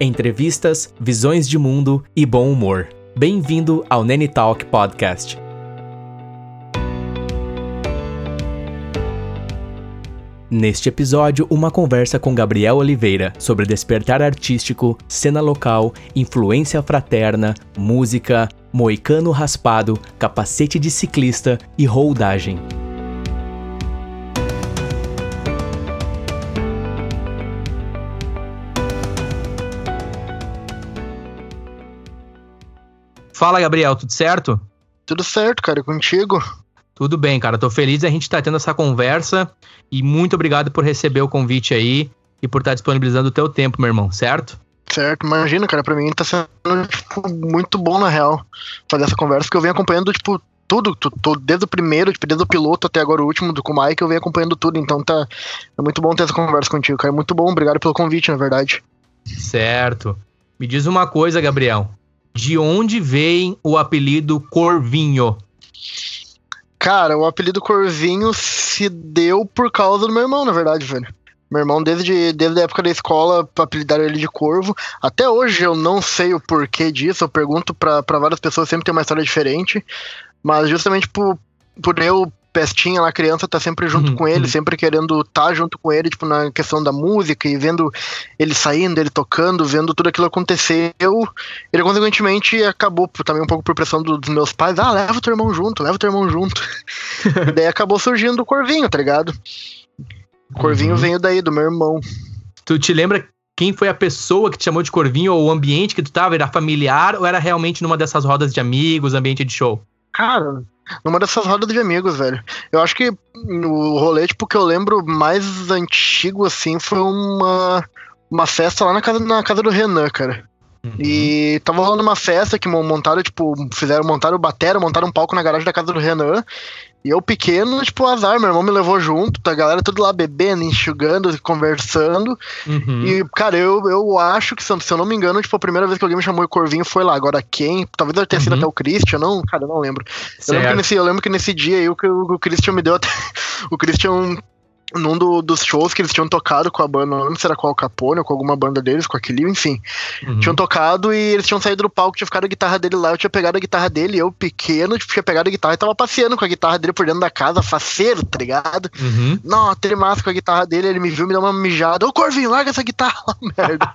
Entrevistas, visões de mundo e bom humor. Bem-vindo ao Nene Talk Podcast. Neste episódio, uma conversa com Gabriel Oliveira sobre despertar artístico, cena local, influência fraterna, música, moicano raspado, capacete de ciclista e roldagem. Fala, Gabriel, tudo certo? Tudo certo, cara, contigo. Tudo bem, cara. Tô feliz a gente estar tá tendo essa conversa e muito obrigado por receber o convite aí e por estar tá disponibilizando o teu tempo, meu irmão, certo? Certo, imagina, cara, pra mim tá sendo, tipo, muito bom, na real, fazer essa conversa, porque eu venho acompanhando, tipo, tudo, tudo, desde o primeiro, tipo, desde o piloto até agora o último do com o Mike, eu venho acompanhando tudo, então tá, é muito bom ter essa conversa contigo, cara, é muito bom, obrigado pelo convite, na verdade. Certo. Me diz uma coisa, Gabriel, de onde vem o apelido Corvinho? Cara, o apelido Corvinho se deu por causa do meu irmão, na verdade, velho. Meu irmão, desde, desde a época da escola, apelidaram ele de Corvo. Até hoje eu não sei o porquê disso, eu pergunto para várias pessoas, sempre tem uma história diferente. Mas justamente por, por eu pestinha lá, criança, tá sempre junto uhum, com ele, uhum. sempre querendo estar tá junto com ele, tipo, na questão da música e vendo ele saindo, ele tocando, vendo tudo aquilo acontecer. Eu, ele, consequentemente, acabou também um pouco por pressão dos meus pais, ah, leva o teu irmão junto, leva o teu irmão junto. e daí acabou surgindo o Corvinho, tá ligado? O Corvinho uhum. veio daí, do meu irmão. Tu te lembra quem foi a pessoa que te chamou de Corvinho, ou o ambiente que tu tava? Era familiar ou era realmente numa dessas rodas de amigos, ambiente de show? Cara, numa dessas rodas de amigos, velho. Eu acho que o rolê, tipo, que eu lembro mais antigo, assim, foi uma, uma festa lá na casa, na casa do Renan, cara. Uhum. E tava rolando uma festa que montaram, tipo, fizeram, montaram batera, montaram um palco na garagem da casa do Renan. E eu pequeno, tipo, azar, meu irmão me levou junto, tá a galera tudo lá bebendo, enxugando, conversando. Uhum. E, cara, eu, eu acho que, se eu não me engano, tipo, a primeira vez que alguém me chamou de Corvinho foi lá. Agora quem? Talvez eu tenha sido uhum. até o Christian, não? Cara, eu não lembro. Eu lembro, que nesse, eu lembro que nesse dia aí o, o, o Christian me deu até. o Christian num do, dos shows que eles tinham tocado com a banda, não lembro se era com o Capone ou com alguma banda deles, com aquele, enfim. Uhum. Tinham tocado e eles tinham saído do palco, tinha ficado a guitarra dele lá, eu tinha pegado a guitarra dele, eu pequeno, tipo, tinha pegado a guitarra e tava passeando com a guitarra dele por dentro da casa, faceiro, tá ligado? Uhum. Não, massa com a guitarra dele, ele me viu, me deu uma mijada, ô Corvinho, larga essa guitarra lá, merda.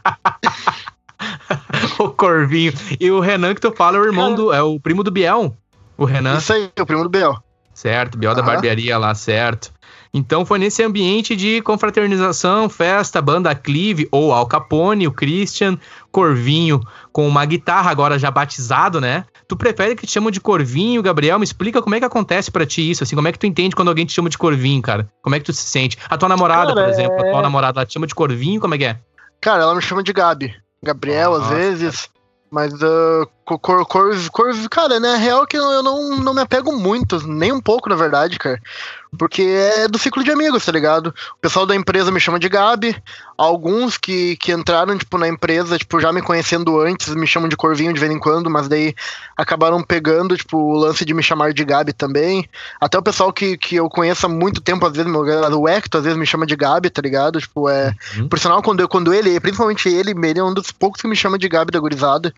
o Corvinho. E o Renan que tu fala é o irmão do. É o primo do Biel. O Renan. Isso aí, o primo do Biel. Certo, Biel ah. da barbearia lá, certo. Então foi nesse ambiente de confraternização, festa, banda Clive ou Al Capone, o Christian, Corvinho com uma guitarra agora já batizado, né? Tu prefere que te chamam de Corvinho, Gabriel? Me explica como é que acontece para ti isso, assim, como é que tu entende quando alguém te chama de Corvinho, cara? Como é que tu se sente? A tua namorada, cara, por exemplo, a tua é- namorada, ela te chama de Corvinho, como é que é? Cara, ela me chama de Gabi. Gabriel, às vezes. Mas uh, cor, cor, cor, cara, né? Real que eu não, não me apego muito, nem um pouco, na verdade, cara. Porque é do ciclo de amigos, tá ligado? O pessoal da empresa me chama de Gabi. Alguns que, que entraram, tipo, na empresa, tipo, já me conhecendo antes, me chamam de Corvinho de vez em quando, mas daí acabaram pegando, tipo, o lance de me chamar de Gabi também. Até o pessoal que, que eu conheço há muito tempo, às vezes, meu, o Hector, às vezes me chama de Gabi, tá ligado? Tipo, é. Uhum. Por sinal, quando, eu, quando ele, principalmente ele, ele é um dos poucos que me chama de Gabi da gurizada.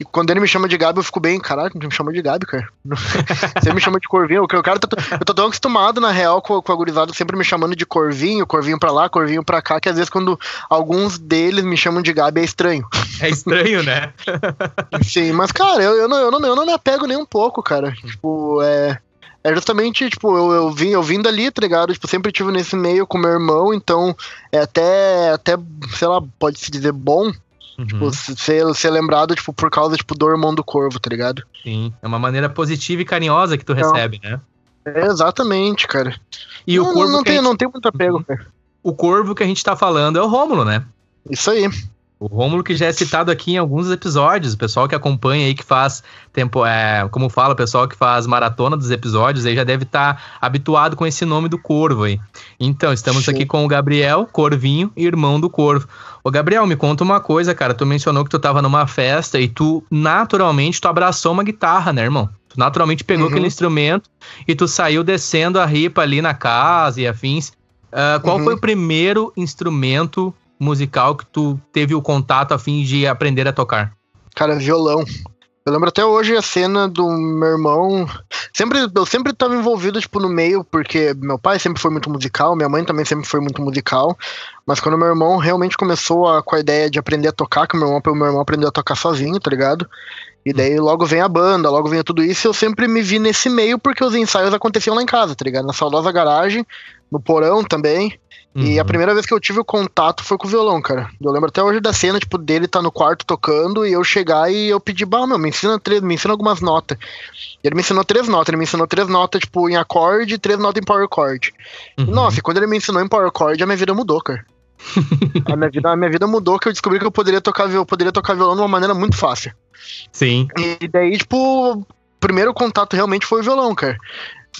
E quando ele me chama de Gabi, eu fico bem, caralho, me chama de Gabi, cara. Você me chama de Corvinho, o cara tá, eu tô tão acostumado, na real, com, com a gurizada sempre me chamando de Corvinho, Corvinho pra lá, Corvinho pra cá, que às vezes quando alguns deles me chamam de Gabi é estranho. É estranho, né? Sim, mas, cara, eu, eu, não, eu, não, eu não me apego nem um pouco, cara. Tipo, é. É justamente, tipo, eu, eu, vim, eu vim dali, tá ligado? Tipo, sempre tive nesse meio com meu irmão, então é até, até sei lá, pode-se dizer bom, Uhum. Tipo, ser, ser lembrado, tipo, por causa, tipo, do irmão do corvo, tá ligado? Sim, é uma maneira positiva e carinhosa que tu então, recebe, né? É, exatamente, cara. E não, o corvo. Não, tem, gente... não tem muito apego, uhum. cara. O corvo que a gente tá falando é o Rômulo, né? Isso aí. O Rômulo que já é citado aqui em alguns episódios, o pessoal que acompanha aí, que faz tempo, é, como fala, o pessoal que faz maratona dos episódios aí já deve estar tá habituado com esse nome do Corvo aí. Então, estamos Sim. aqui com o Gabriel Corvinho, irmão do Corvo. Ô Gabriel, me conta uma coisa, cara, tu mencionou que tu tava numa festa e tu, naturalmente, tu abraçou uma guitarra, né, irmão? Tu naturalmente pegou uhum. aquele instrumento e tu saiu descendo a ripa ali na casa e afins. Uh, qual uhum. foi o primeiro instrumento musical que tu teve o contato a fim de aprender a tocar? Cara, violão. Eu lembro até hoje a cena do meu irmão. Sempre, eu sempre estava envolvido, tipo, no meio, porque meu pai sempre foi muito musical, minha mãe também sempre foi muito musical. Mas quando meu irmão realmente começou a, com a ideia de aprender a tocar, que meu irmão, meu irmão aprendeu a tocar sozinho, tá ligado? E daí logo vem a banda, logo vem tudo isso, e eu sempre me vi nesse meio porque os ensaios aconteciam lá em casa, tá ligado? Na saudosa garagem, no porão também. Uhum. E a uhum. primeira vez que eu tive o contato foi com o violão, cara. Eu lembro até hoje da cena, tipo, dele tá no quarto tocando e eu chegar e eu pedir, bah, meu, me ensina, três, me ensina algumas notas. E ele me ensinou três notas, ele me ensinou três notas, tipo, em acorde e três notas em power chord. Uhum. Nossa, e quando ele me ensinou em power chord, a minha vida mudou, cara. a, minha vida, a minha vida mudou que eu descobri que eu poderia tocar, eu poderia tocar violão de uma maneira muito fácil. Sim. E daí, tipo, o primeiro contato realmente foi o violão, cara.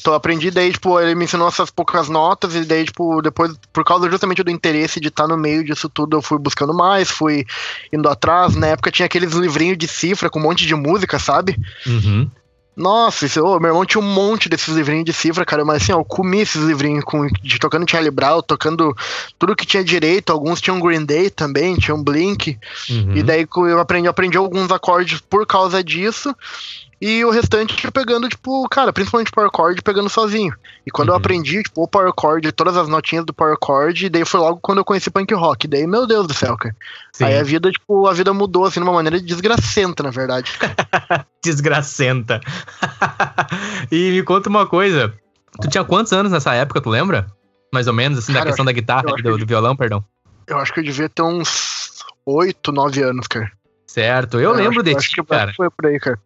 Então aprendi, daí, tipo, ele me ensinou essas poucas notas, e daí, tipo, depois, por causa justamente do interesse de estar no meio disso tudo, eu fui buscando mais, fui indo atrás. Na época tinha aqueles livrinhos de cifra com um monte de música, sabe? Uhum. Nossa, isso, oh, meu irmão tinha um monte desses livrinhos de cifra, cara, mas assim, ó, eu comi esses livrinhos com, de, tocando Charlie Brown, tocando tudo que tinha direito, alguns tinham Green Day também, tinham Blink, uhum. e daí eu aprendi, aprendi alguns acordes por causa disso, e o restante pegando, tipo, cara, principalmente Power Chord, pegando sozinho. E quando uhum. eu aprendi, tipo, o Power Chord, todas as notinhas do Power Chord, daí foi logo quando eu conheci Punk Rock. Daí, meu Deus do céu, cara. Sim. Aí a vida, tipo, a vida mudou, assim, de uma maneira desgracenta, na verdade. desgracenta. e me conta uma coisa. Tu tinha quantos anos nessa época, tu lembra? Mais ou menos, assim, cara, da questão da guitarra, do, do violão, perdão. Eu acho que eu devia ter uns oito, nove anos, cara. Certo, eu, eu lembro acho, de ti, cara. Foi por aí, cara.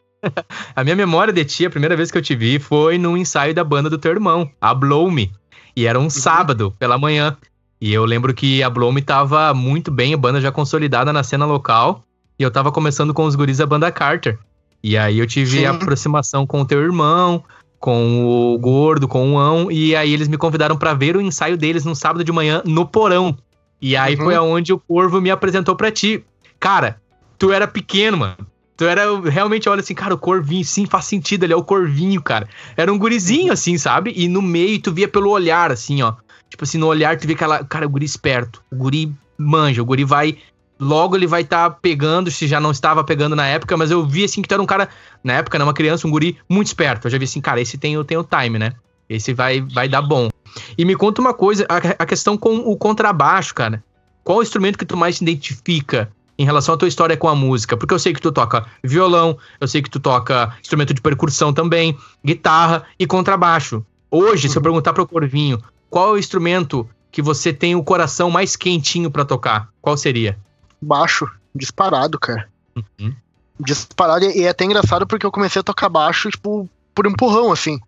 A minha memória de ti, a primeira vez que eu te vi, foi num ensaio da banda do teu irmão, a Blow Me. E era um uhum. sábado pela manhã. E eu lembro que a Blow Me tava muito bem, a banda já consolidada na cena local. E eu tava começando com os guris da banda Carter. E aí eu tive Sim. aproximação com o teu irmão, com o Gordo, com o Ão. E aí eles me convidaram para ver o ensaio deles no sábado de manhã no porão. E aí uhum. foi aonde o Corvo me apresentou para ti. Cara, tu era pequeno, mano. Tu era realmente, olha assim, cara, o Corvinho, sim, faz sentido, ele é o Corvinho, cara. Era um gurizinho, assim, sabe? E no meio tu via pelo olhar, assim, ó. Tipo assim, no olhar tu via aquela, cara, o guri esperto. O guri manja, o guri vai. Logo ele vai estar tá pegando, se já não estava pegando na época, mas eu vi assim que tu era um cara, na época, né, uma criança, um guri muito esperto. Eu já vi assim, cara, esse tem, tem o time, né? Esse vai, vai dar bom. E me conta uma coisa, a, a questão com o contrabaixo, cara. Qual o instrumento que tu mais se identifica? Em relação à tua história com a música? Porque eu sei que tu toca violão, eu sei que tu toca instrumento de percussão também, guitarra e contrabaixo. Hoje, uhum. se eu uhum. perguntar pro Corvinho, qual é o instrumento que você tem o coração mais quentinho para tocar? Qual seria? Baixo, disparado, cara. Uhum. Disparado, e é até engraçado porque eu comecei a tocar baixo, tipo, por empurrão, assim.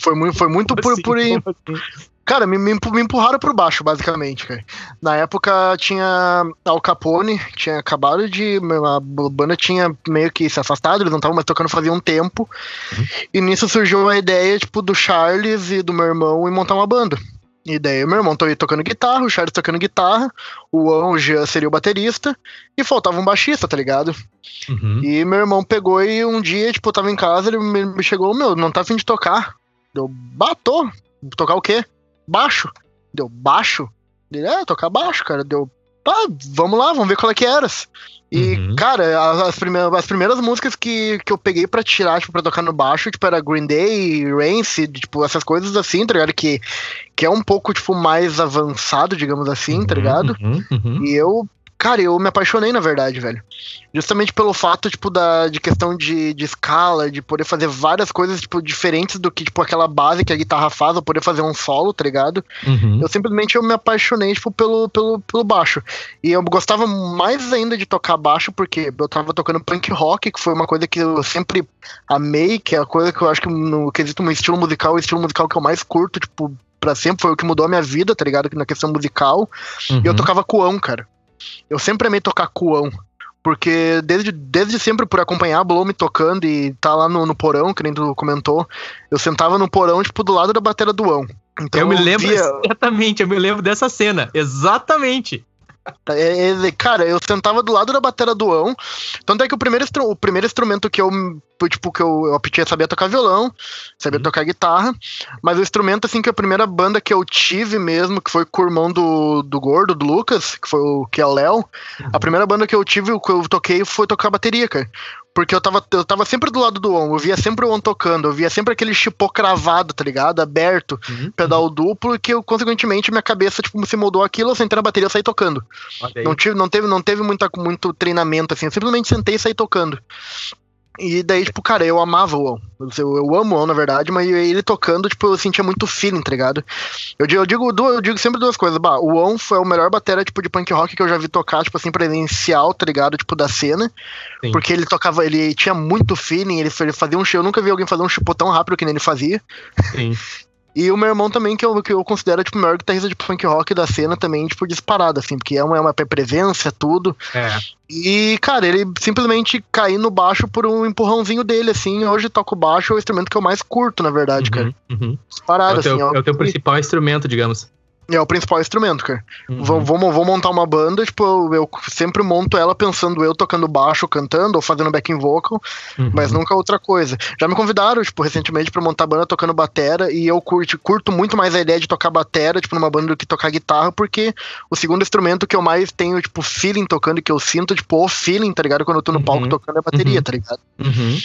Foi muito, foi muito por, assim, por, Cara, me, me, me empurraram por baixo, basicamente, cara. Na época tinha Al Capone, tinha acabado de. A banda tinha meio que se afastado, eles não estavam mais tocando fazia um tempo. Uhum. E nisso surgiu a ideia, tipo, do Charles e do meu irmão em montar uma banda. E daí meu irmão tô tocando guitarra, o Charles tocando guitarra, o Anja seria o baterista, e faltava um baixista, tá ligado? Uhum. E meu irmão pegou e um dia, tipo, eu tava em casa, ele me chegou, meu, não tá afim de tocar. Eu, batou. Tocar o quê? baixo. Deu baixo? Ele, é, tocar baixo, cara. Deu, tá, vamos lá, vamos ver qual é que era. E, uhum. cara, as, primeiras, as primeiras músicas que, que eu peguei pra tirar, tipo, pra tocar no baixo, tipo, era Green Day, Rancid, tipo, essas coisas assim, tá ligado? Que, que é um pouco, tipo, mais avançado, digamos assim, tá uhum, ligado? Uhum, uhum. E eu, Cara, eu me apaixonei, na verdade, velho. Justamente pelo fato, tipo, da, de questão de, de escala, de poder fazer várias coisas, tipo, diferentes do que, tipo, aquela base que a guitarra faz, ou poder fazer um solo, tá ligado? Uhum. Eu simplesmente eu me apaixonei, tipo, pelo, pelo, pelo baixo. E eu gostava mais ainda de tocar baixo, porque eu tava tocando punk rock, que foi uma coisa que eu sempre amei, que é a coisa que eu acho que no quesito um estilo musical, o estilo musical que eu mais curto, tipo, pra sempre, foi o que mudou a minha vida, tá ligado? Na questão musical. Uhum. E eu uhum. tocava coão, cara. Eu sempre amei tocar cuão. Porque desde, desde sempre, por acompanhar a Blow me tocando e tá lá no, no porão, que nem tu comentou, eu sentava no porão, tipo, do lado da bateria do Ão. Então, eu me lembro via... exatamente, eu me lembro dessa cena. Exatamente. É, é, cara, eu sentava do lado da bateria do Ão. Tanto é que o primeiro, o primeiro instrumento que eu, tipo, que eu, eu aprendi sabia tocar violão, sabia uhum. tocar guitarra. Mas o instrumento, assim, que a primeira banda que eu tive mesmo, que foi com o irmão do, do Gordo, do Lucas, que foi o que é o Léo, uhum. a primeira banda que eu tive, que eu toquei, foi tocar bateria, cara. Porque eu tava, eu tava sempre do lado do On, eu via sempre o On tocando, eu via sempre aquele chipô cravado, tá ligado? Aberto, uhum, pedal uhum. duplo, que eu, consequentemente, minha cabeça, tipo, se moldou aquilo, eu sentei na bateria e saí tocando. Não, tive, não, teve, não teve muita, muito treinamento, assim, eu simplesmente sentei e saí tocando. E daí, tipo, cara, eu amava o On. Eu, eu amo o On, na verdade, mas ele tocando, tipo, eu sentia muito feeling, tá ligado? Eu, eu, digo, eu digo sempre duas coisas. Bah, o On foi o melhor bateria, tipo, de punk rock que eu já vi tocar, tipo assim, presencial, tá ligado? Tipo, da cena. Sim. Porque ele tocava, ele tinha muito feeling, ele, ele fazia um show. Eu nunca vi alguém fazer um chipô tão rápido que nem ele fazia. Sim. E o meu irmão também, que eu, que eu considero, tipo, o maior guitarrista de punk rock da cena também, tipo, disparado, assim, porque é uma, é uma presença, tudo. É. E, cara, ele simplesmente caiu no baixo por um empurrãozinho dele, assim. Hoje toco baixo, é o instrumento que eu mais curto, na verdade, uhum, cara. Uhum. Disparado, é o teu, assim. É o teu principal instrumento, digamos. É o principal instrumento, cara. Uhum. Vou, vou, vou, montar uma banda, tipo, eu, eu, sempre monto ela pensando eu tocando baixo, cantando, ou fazendo backing vocal, uhum. mas nunca outra coisa. Já me convidaram, tipo, recentemente pra montar banda tocando batera, e eu curto, curto muito mais a ideia de tocar batera, tipo, numa banda do que tocar guitarra, porque o segundo instrumento que eu mais tenho, tipo, feeling tocando, e que eu sinto, tipo, o feeling, tá ligado? Quando eu tô no uhum. palco tocando é bateria, uhum. tá ligado? Uhum.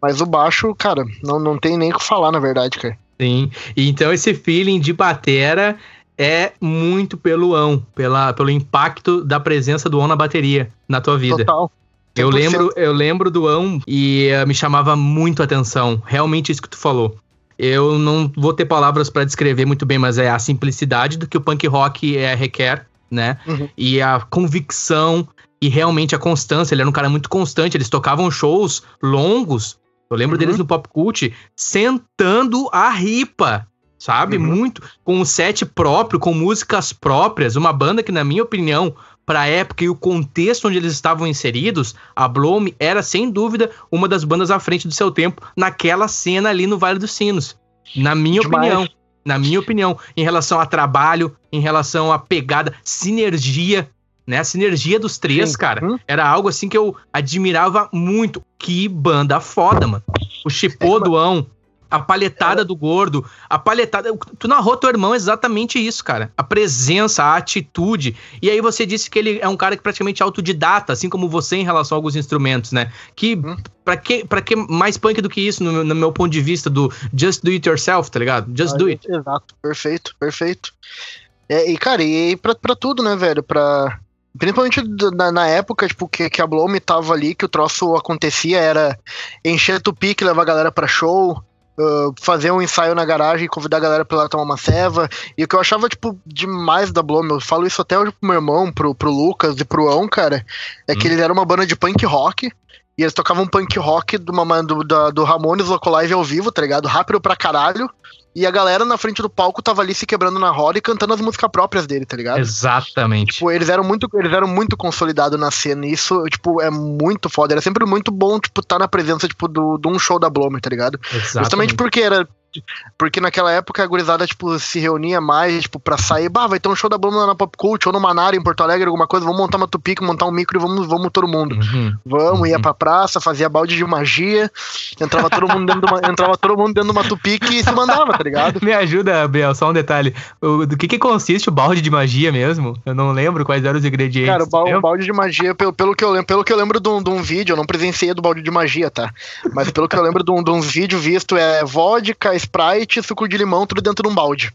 Mas o baixo, cara, não, não tem nem o que falar, na verdade, cara. Sim, então esse feeling de batera é muito pelo ão, pela, pelo impacto da presença do ão na bateria na tua vida. Total. Eu lembro, eu lembro do ão e uh, me chamava muito a atenção. Realmente isso que tu falou. Eu não vou ter palavras para descrever muito bem, mas é a simplicidade do que o punk rock é, requer, né? Uhum. E a convicção e realmente a constância. Ele era um cara muito constante. Eles tocavam shows longos. Eu lembro uhum. deles no Pop Cult sentando a ripa sabe? Uhum. Muito com um set próprio, com músicas próprias, uma banda que na minha opinião, para a época e o contexto onde eles estavam inseridos, a Bloom era sem dúvida uma das bandas à frente do seu tempo naquela cena ali no Vale dos Sinos. Na minha Demais. opinião, na minha opinião, em relação a trabalho, em relação a pegada, sinergia, né? A sinergia dos três, Sim. cara, hum? era algo assim que eu admirava muito. Que banda foda, mano. O Chipô Doão, a palhetada do gordo, a palhetada. Tu narrou teu irmão exatamente isso, cara. A presença, a atitude. E aí você disse que ele é um cara que praticamente é autodidata, assim como você em relação a alguns instrumentos, né? Que. Hum. Pra que, pra que mais punk do que isso, no, no meu ponto de vista, do just do it yourself, tá ligado? Just ah, do it. Exato, perfeito, perfeito. É, e, cara, e pra, pra tudo, né, velho? Pra. Principalmente na, na, época, tipo, que, que a Blow tava ali, que o troço acontecia, era encher o pique, levar a galera pra show, Uh, fazer um ensaio na garagem e convidar a galera pra lá tomar uma ceva. E o que eu achava, tipo, demais da Blom, eu falo isso até hoje pro meu irmão, pro, pro Lucas e pro Ão, cara, é hum. que eles eram uma banda de punk rock. E eles tocavam punk rock do, do, do Ramones Locolive ao vivo, tá ligado? Rápido pra caralho. E a galera na frente do palco tava ali se quebrando na roda e cantando as músicas próprias dele, tá ligado? Exatamente. Tipo, eles eram muito, eles eram muito consolidados na cena. E isso, tipo, é muito foda. Era sempre muito bom, tipo, estar tá na presença, tipo, de do, do um show da Blomer, tá ligado? Exatamente. Justamente porque era porque naquela época a gurizada, tipo, se reunia mais, tipo, pra sair, bah, vai ter um show da Bluma na Pop Cult ou no Manara em Porto Alegre, alguma coisa, vamos montar uma tupique, montar um micro e vamos, vamos todo mundo. Uhum. Vamos, uhum. ia pra praça, fazia balde de magia, entrava todo mundo dentro de uma, entrava todo mundo dentro de uma tupique e se mandava, tá ligado? Me ajuda, Biel, só um detalhe. O, do que que consiste o balde de magia mesmo? Eu não lembro quais eram os ingredientes. Cara, o, o balde de magia, pelo, pelo, que eu lembro, pelo que eu lembro de um, de um vídeo, eu não presenciei do balde de magia, tá? Mas pelo que eu lembro de um, de um vídeo visto, é vodka, Sprite, suco de limão, tudo dentro de um balde.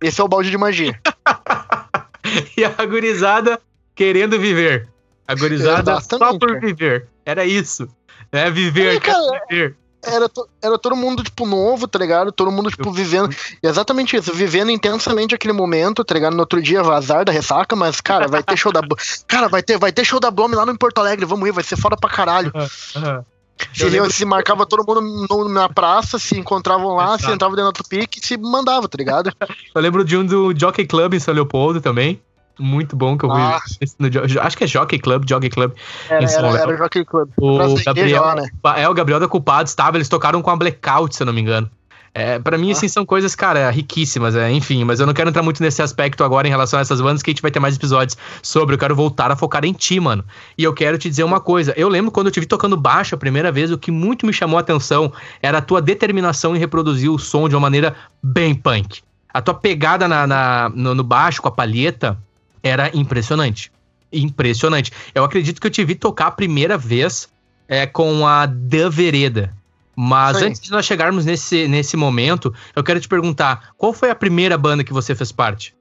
Esse é o balde de magia. e a gurizada querendo viver. A gurizada só por viver. Era isso. É viver, é, cara, viver. Era, era todo mundo, tipo, novo, tá ligado? Todo mundo, tipo, vivendo. Exatamente isso, vivendo intensamente aquele momento, tá ligado? No outro dia, vazar da ressaca, mas, cara, vai ter show da. Cara, vai ter, vai ter show da Blome lá no Porto Alegre, vamos ir, vai ser foda pra caralho. Uhum. Se, lembro... se marcava todo mundo no, na praça, se encontravam lá, Exato. se entrava dentro do pique e se mandava, tá ligado? eu lembro de um do Jockey Club em São Leopoldo também. Muito bom que eu vi. Ah. No, acho que é Jockey Club, Jockey Club. Era, em São era, era Jockey Club. O Gabriel, né? É, o Gabriel da Culpado estava, eles tocaram com a Blackout, se eu não me engano. É, para mim, assim, são coisas, cara, riquíssimas, é, enfim, mas eu não quero entrar muito nesse aspecto agora em relação a essas bandas, que a gente vai ter mais episódios sobre. Eu quero voltar a focar em ti, mano. E eu quero te dizer uma coisa. Eu lembro quando eu te vi tocando baixo a primeira vez, o que muito me chamou a atenção era a tua determinação em reproduzir o som de uma maneira bem punk. A tua pegada na, na no, no baixo com a palheta era impressionante. Impressionante. Eu acredito que eu te vi tocar a primeira vez é, com a Da Vereda. Mas Sim. antes de nós chegarmos nesse, nesse momento, eu quero te perguntar: qual foi a primeira banda que você fez parte?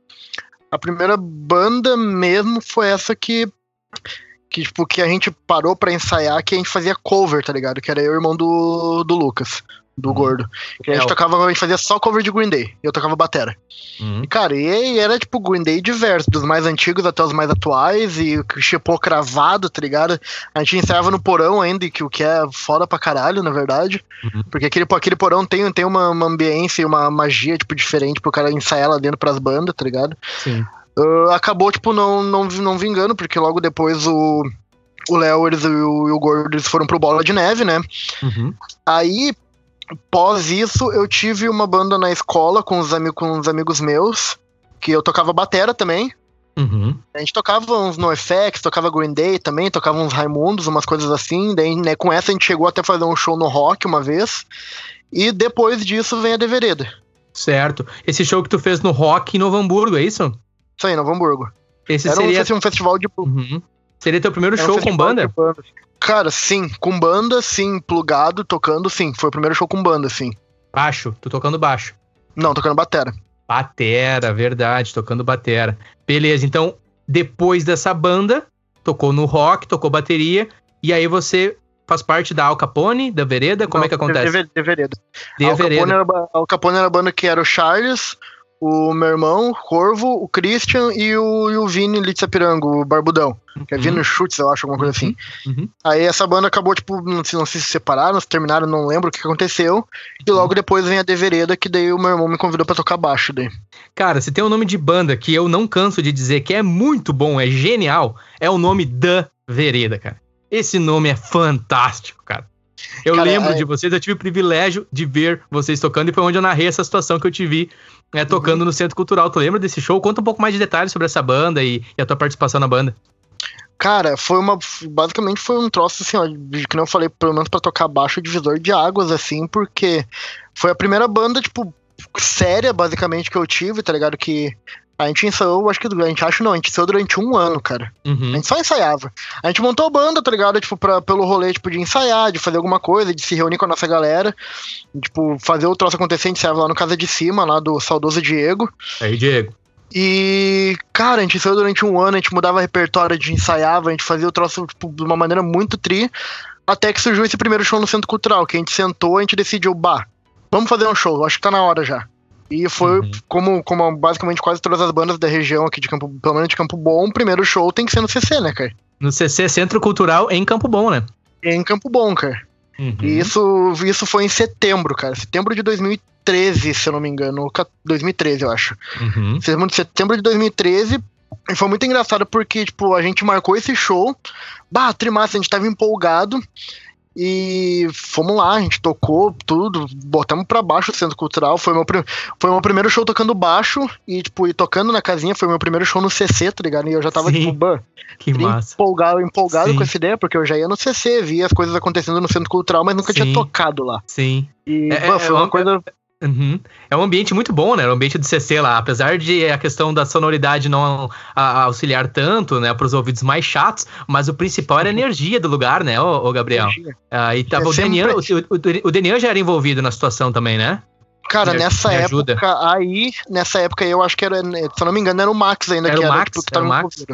A primeira banda mesmo foi essa que. Que, tipo, que a gente parou para ensaiar, que a gente fazia cover, tá ligado? Que era eu e o irmão do, do Lucas do uhum. gordo. E a gente tocava, a gente fazia só cover de Green Day. E eu tocava batera. Uhum. E, cara, e, era tipo Green Day diverso, dos mais antigos até os mais atuais, e o chipou cravado, tá ligado? A gente ensaiava no porão ainda, que o que é foda pra caralho, na verdade. Uhum. Porque aquele, aquele porão tem, tem uma, uma ambiência e uma magia, tipo, diferente pro cara ensaiar lá dentro pras bandas, tá ligado? Sim. Uh, acabou, tipo, não, não, não vingando, porque logo depois o o Léo eles, e, o, o Gordo eles foram pro Bola de Neve, né? Uhum. Aí, Pós isso, eu tive uma banda na escola com os, ami com os amigos meus, que eu tocava batera também. Uhum. A gente tocava uns NoFX, tocava Green Day também, tocava uns Raimundos, umas coisas assim. Daí, né, com essa a gente chegou até fazer um show no rock uma vez. E depois disso vem a De Vereda. Certo. Esse show que tu fez no rock em Novo Hamburgo, é isso? Isso aí, Novo Hamburgo. Esse Era seria um, festival de. Uhum. Seria teu primeiro Era show um com banda? banda? Cara, sim, com banda, sim, plugado, tocando, sim. Foi o primeiro show com banda, sim. Baixo, tu tocando baixo. Não, tocando batera. Batera, verdade, tocando batera. Beleza, então, depois dessa banda, tocou no rock, tocou bateria, e aí você faz parte da Al Capone, da Vereda? Como Não, é que acontece? De, de, de Vereda. De Al, Vereda. Capone era, Al Capone era a banda que era o Charles, o meu irmão, o Corvo, o Christian e o, e o Vini Litzapirango, o Barbudão. Que é Vini uhum. Schutz, eu acho, alguma coisa assim. Uhum. uhum. Aí essa banda acabou, tipo, não, não sei se separaram, se terminaram, não lembro o que aconteceu. E logo uhum. depois vem a Devereda, que daí o meu irmão me convidou para tocar baixo daí. Cara, se tem um nome de banda que eu não canso de dizer que é muito bom, é genial, é o nome da Vereda, cara. Esse nome é fantástico, cara. Eu cara, lembro é... de vocês, eu tive o privilégio de ver vocês tocando e foi onde eu narrei essa situação que eu te vi é, tocando no Centro Cultural. Tu lembra desse show? Conta um pouco mais de detalhes sobre essa banda e, e a tua participação na banda. Cara, foi uma. Basicamente foi um troço assim, ó, que não falei, pelo menos pra tocar baixo divisor de águas, assim, porque foi a primeira banda, tipo, séria, basicamente, que eu tive, tá ligado? Que a gente ensaiou, acho que a gente acha não, a gente ensaiou durante um ano, cara. Uhum. A gente só ensaiava. A gente montou a banda, tá ligado? Tipo, pra, pelo rolê, tipo, de ensaiar, de fazer alguma coisa, de se reunir com a nossa galera. Tipo, fazer o troço acontecer, a gente ensaiava lá no Casa de Cima, lá do saudoso Diego. Aí, Diego. E, cara, a gente ensaiou durante um ano, a gente mudava repertório, a gente ensaiava, a gente fazia o troço, tipo, de uma maneira muito tri. Até que surgiu esse primeiro show no Centro Cultural, que a gente sentou, a gente decidiu, bah, vamos fazer um show, acho que tá na hora já. E foi uhum. como, como basicamente quase todas as bandas da região aqui de Campo, pelo menos de Campo Bom, o primeiro show tem que ser no CC, né, cara? No CC, Centro Cultural em Campo Bom, né? Em Campo Bom, cara. Uhum. E isso, isso foi em setembro, cara. Setembro de 2013, se eu não me engano. 2013, eu acho. Uhum. Setembro de 2013. E foi muito engraçado porque, tipo, a gente marcou esse show. Bah, trimassa, a gente tava empolgado. E fomos lá, a gente tocou tudo, botamos pra baixo o centro cultural. Foi meu, foi meu primeiro show tocando baixo e, tipo, e tocando na casinha. Foi meu primeiro show no CC, tá ligado? E eu já tava, Sim. tipo, ban, que massa. empolgado, empolgado com essa ideia, porque eu já ia no CC, via as coisas acontecendo no centro cultural, mas nunca Sim. tinha tocado lá. Sim. E é, ban, foi é, uma coisa. Uhum. É um ambiente muito bom, né? O ambiente do CC lá, apesar de a questão da sonoridade não a, a auxiliar tanto, né, para os ouvidos mais chatos, mas o principal era a energia do lugar, né, ô, ô Gabriel? Ah, e tava é o Daniel, sempre... o, o, o já era envolvido na situação também, né? Cara, me, nessa me época aí, nessa época eu acho que era, se eu não me engano, era o Max ainda era que o era, Max, tipo, que tava era o Max?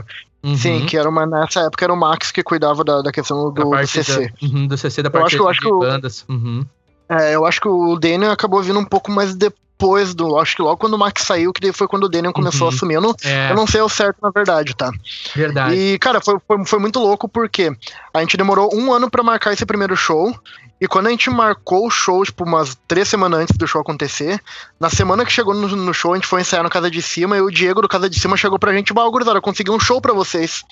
Uhum. Sim, que era uma nessa época era o Max que cuidava da, da questão do, do CC. Da, uhum, do CC da parte eu acho, eu acho de bandas. Uhum. É, eu acho que o Daniel acabou vindo um pouco mais depois do. Acho que logo quando o Max saiu, que foi quando o Daniel começou uhum. a assumir. Eu não, é. eu não sei o certo, na verdade, tá? Verdade. E, cara, foi, foi, foi muito louco porque a gente demorou um ano para marcar esse primeiro show. E quando a gente marcou o show, tipo, umas três semanas antes do show acontecer, na semana que chegou no, no show, a gente foi ensaiar no Casa de Cima e o Diego do Casa de Cima chegou pra gente, bah, gurizada, consegui um show pra vocês.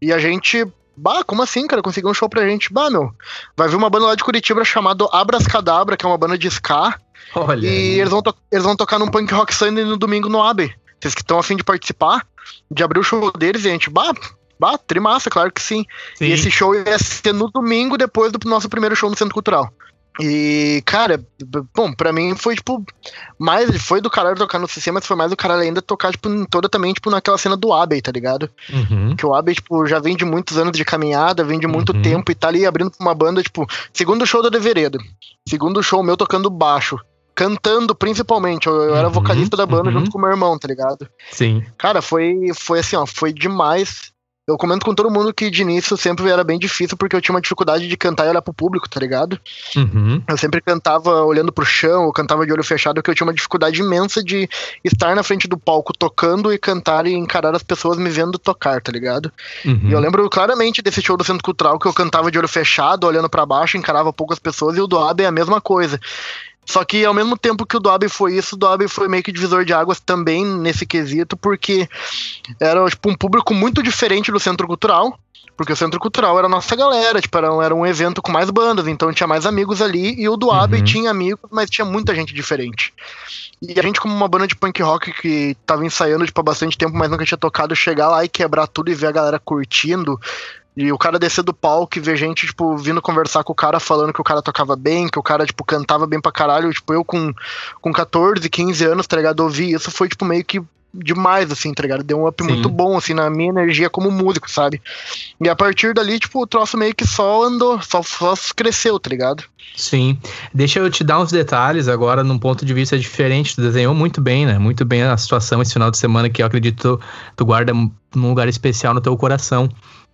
E a gente Bah, como assim, cara? Conseguiu um show pra gente. Bah, meu. Vai vir uma banda lá de Curitiba chamada Abras Cadabra, que é uma banda de ska. Olha. E aí. eles vão, eles vão tocar num Punk Rock Sunday no domingo no Abbey. Vocês que estão afim de participar, de abrir o show deles, e a gente, bah, bah, trimassa, claro que sim. sim. E esse show ia ser no domingo depois do nosso primeiro show no Centro Cultural. E, cara, bom, pra mim foi, tipo, mais, foi do caralho tocar no CC, mas foi mais do caralho ainda tocar, tipo, toda também, tipo, naquela cena do Abbey, tá ligado? Uhum. Que o Abbey, tipo, já vem de muitos anos de caminhada, vem de muito uhum. tempo e tá ali abrindo pra uma banda, tipo, segundo show da Deveredo, segundo show meu tocando baixo, cantando principalmente, eu, eu era uhum. vocalista da banda junto uhum. com meu irmão, tá ligado? Sim. Cara, foi, foi assim, ó, foi demais eu comento com todo mundo que de início sempre era bem difícil porque eu tinha uma dificuldade de cantar e olhar pro público, tá ligado? Uhum. Eu sempre cantava olhando pro chão, eu cantava de olho fechado, porque eu tinha uma dificuldade imensa de estar na frente do palco tocando e cantar e encarar as pessoas me vendo tocar, tá ligado? Uhum. E eu lembro claramente desse show do Centro Cultural que eu cantava de olho fechado, olhando para baixo, encarava poucas pessoas, e o do Abe é a mesma coisa. Só que ao mesmo tempo que o Dobby foi isso, o Dobby foi meio que divisor de águas também nesse quesito, porque era tipo, um público muito diferente do Centro Cultural. Porque o Centro Cultural era a nossa galera, tipo, era, era um evento com mais bandas, então tinha mais amigos ali, e o do uhum. tinha amigos, mas tinha muita gente diferente. E a gente, como uma banda de punk rock que tava ensaiando tipo, há bastante tempo, mas nunca tinha tocado, chegar lá e quebrar tudo e ver a galera curtindo, e o cara descer do palco e ver gente, tipo, vindo conversar com o cara, falando que o cara tocava bem, que o cara, tipo, cantava bem pra caralho. Tipo, eu com, com 14, 15 anos, tá ligado? Ouvi isso, foi, tipo, meio que demais, assim, tá ligado? Deu um up Sim. muito bom, assim, na minha energia como músico, sabe? E a partir dali, tipo, o troço meio que só andou, só, só cresceu, tá ligado? Sim. Deixa eu te dar uns detalhes agora, num ponto de vista diferente. Tu desenhou muito bem, né? Muito bem a situação esse final de semana que eu acredito tu, tu guarda num lugar especial no teu coração.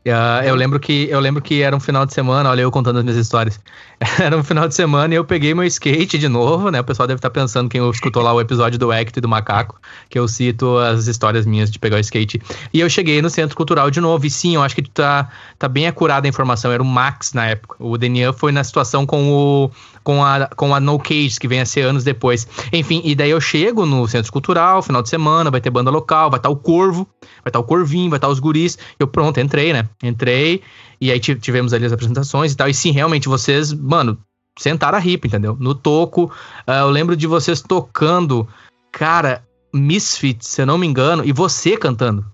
Uh, eu lembro que eu lembro que era um final de semana, olha eu contando as minhas histórias. era um final de semana e eu peguei meu skate de novo, né? O pessoal deve estar pensando quem escutou lá o episódio do Hector e do Macaco, que eu cito as histórias minhas de pegar o skate. E eu cheguei no Centro Cultural de novo. E sim, eu acho que tá, tá bem acurada a informação. Era o Max na época. O Denian foi na situação com o com a, com a No Cage, que vem a ser anos depois. Enfim, e daí eu chego no Centro Cultural, final de semana, vai ter banda local, vai estar tá o Corvo, vai estar tá o Corvinho, vai estar tá os guris. Eu pronto, entrei, né? Entrei, e aí tivemos ali as apresentações e tal. E sim, realmente, vocês, mano, sentaram a ripa, entendeu? No toco, uh, eu lembro de vocês tocando, cara, Misfits, se eu não me engano, e você cantando.